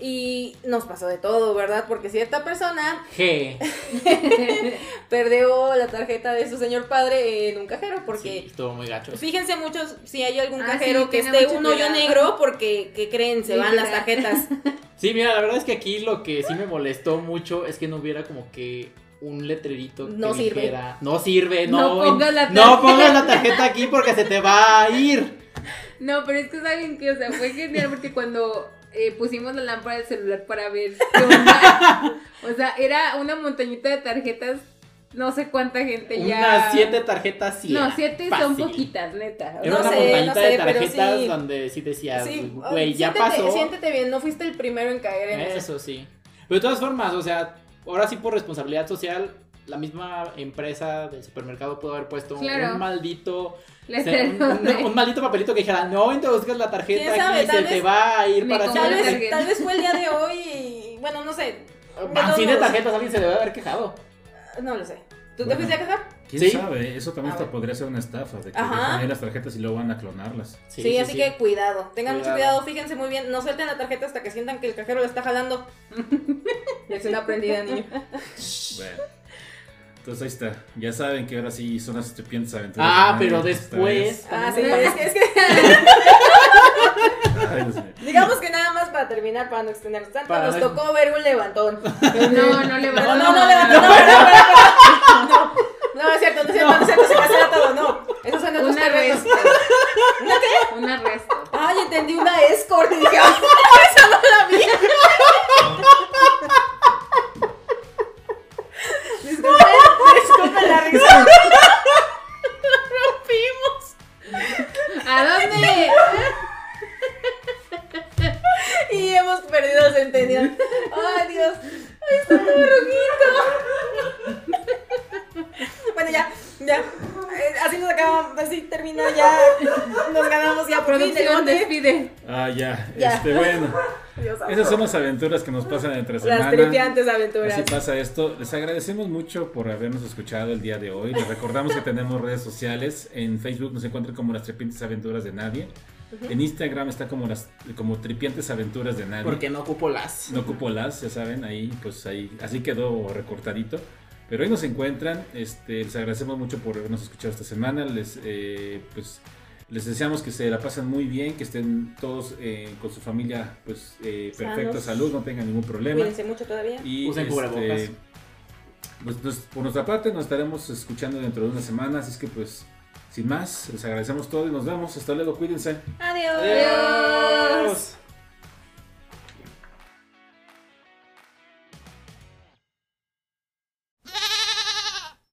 Y nos pasó de todo, ¿verdad? Porque cierta persona G. perdió la tarjeta de su señor padre en un cajero Sí, porque... estuvo muy gacho. Fíjense muchos si hay algún Ah, cajero sí, que esté un hoyo negro porque, ¿qué creen? Se Sí, van las tarjetas. Sí, mira, la verdad es que aquí lo que sí me molestó mucho es que no hubiera como que un letrerito que No sirve. dijera, no sirve, no, No pongas la no tarjeta". pongas la tarjeta aquí porque se te va a ir. No, pero es que saben que, o sea, fue genial porque cuando eh, pusimos la lámpara del celular para ver qué onda, o sea, era una montañita de tarjetas, no sé cuánta gente ya. Unas siete tarjetas sí. No, siete fácil. son poquitas, neta. Era No una sé, montañita no sé, de tarjetas sí. donde sí decías, Sí, güey, ya pasó. Siéntete bien, no fuiste el primero en caer en eso. Eso sí. Pero de todas formas, o sea, ahora sí por responsabilidad social, la misma empresa del supermercado pudo haber puesto Claro. un maldito Les o sea, un, un- un maldito papelito que dijera, no introduzcas la tarjeta ¿Quién sabe? aquí, se te va a ir para Tal la siempre". vez, tal vez fue el día de hoy y, bueno, no sé. Todos sin de tarjetas, alguien se debe haber quejado. No lo sé. ¿Tú te Bueno. fuiste a quejar? ¿Quién Sí. sabe? Eso también A hasta podría ser una estafa, de que dejan ahí las tarjetas y luego van a clonarlas. Sí, así que cuidado. Tengan mucho Cuidado. cuidado, fíjense muy bien. No suelten la tarjeta hasta que sientan que el cajero la está jalando. Lección aprendida, niño. Bueno. Entonces ahí está. Ya saben que ahora sí son las estupientes aventuras. Ah, de pero después. vez. Ah, sí, es que, es que Ay, digamos que nada más para terminar, para no extendernos tanto, Para nos no- tocó ver un levantón. No, no le No, no, no, levantón, no, no, no, no, no, no, es cierto, no es cierto, no es cierto, se cancela todo, no. Esos son otros Un terrenos. arresto. ¿Una qué? Un arresto. Ay, entendí una escort y dije, "Ah, esa no la vi. La risa. Lo rompimos. ¿A dónde? Y hemos perdido el entendido. Ay, Dios. Ay, está todo rojito. Bueno, ya, ya. Eh, Así nos acabamos, así termina ya. Nos ganamos ya por fin despide. Ah, ya. Ya. Este, bueno. Dios. Esas son las aventuras que nos pasan entre semana. Las tripiantes aventuras. Así pasa esto. Les agradecemos mucho por habernos escuchado el día de hoy. Les recordamos que tenemos redes sociales. En Facebook nos encuentran como las tripiantes aventuras de nadie. En Instagram está como las como tripiantes aventuras de nadie. Porque no ocupo las. No ocupo las, ya saben, ahí pues ahí así quedó recortadito. Pero ahí nos encuentran. Este, les agradecemos mucho por habernos escuchado esta semana. Les eh, pues les deseamos que se la pasen muy bien, que estén todos eh, con su familia pues eh, perfecta Sanos. salud, no tengan ningún problema. Cuídense mucho todavía. Y Usen este, cubrebocas. pues, pues, por nuestra parte nos estaremos escuchando dentro de una semana, así es que pues sin más, les agradecemos todo y nos vemos. Hasta luego, cuídense. Adiós. Adiós.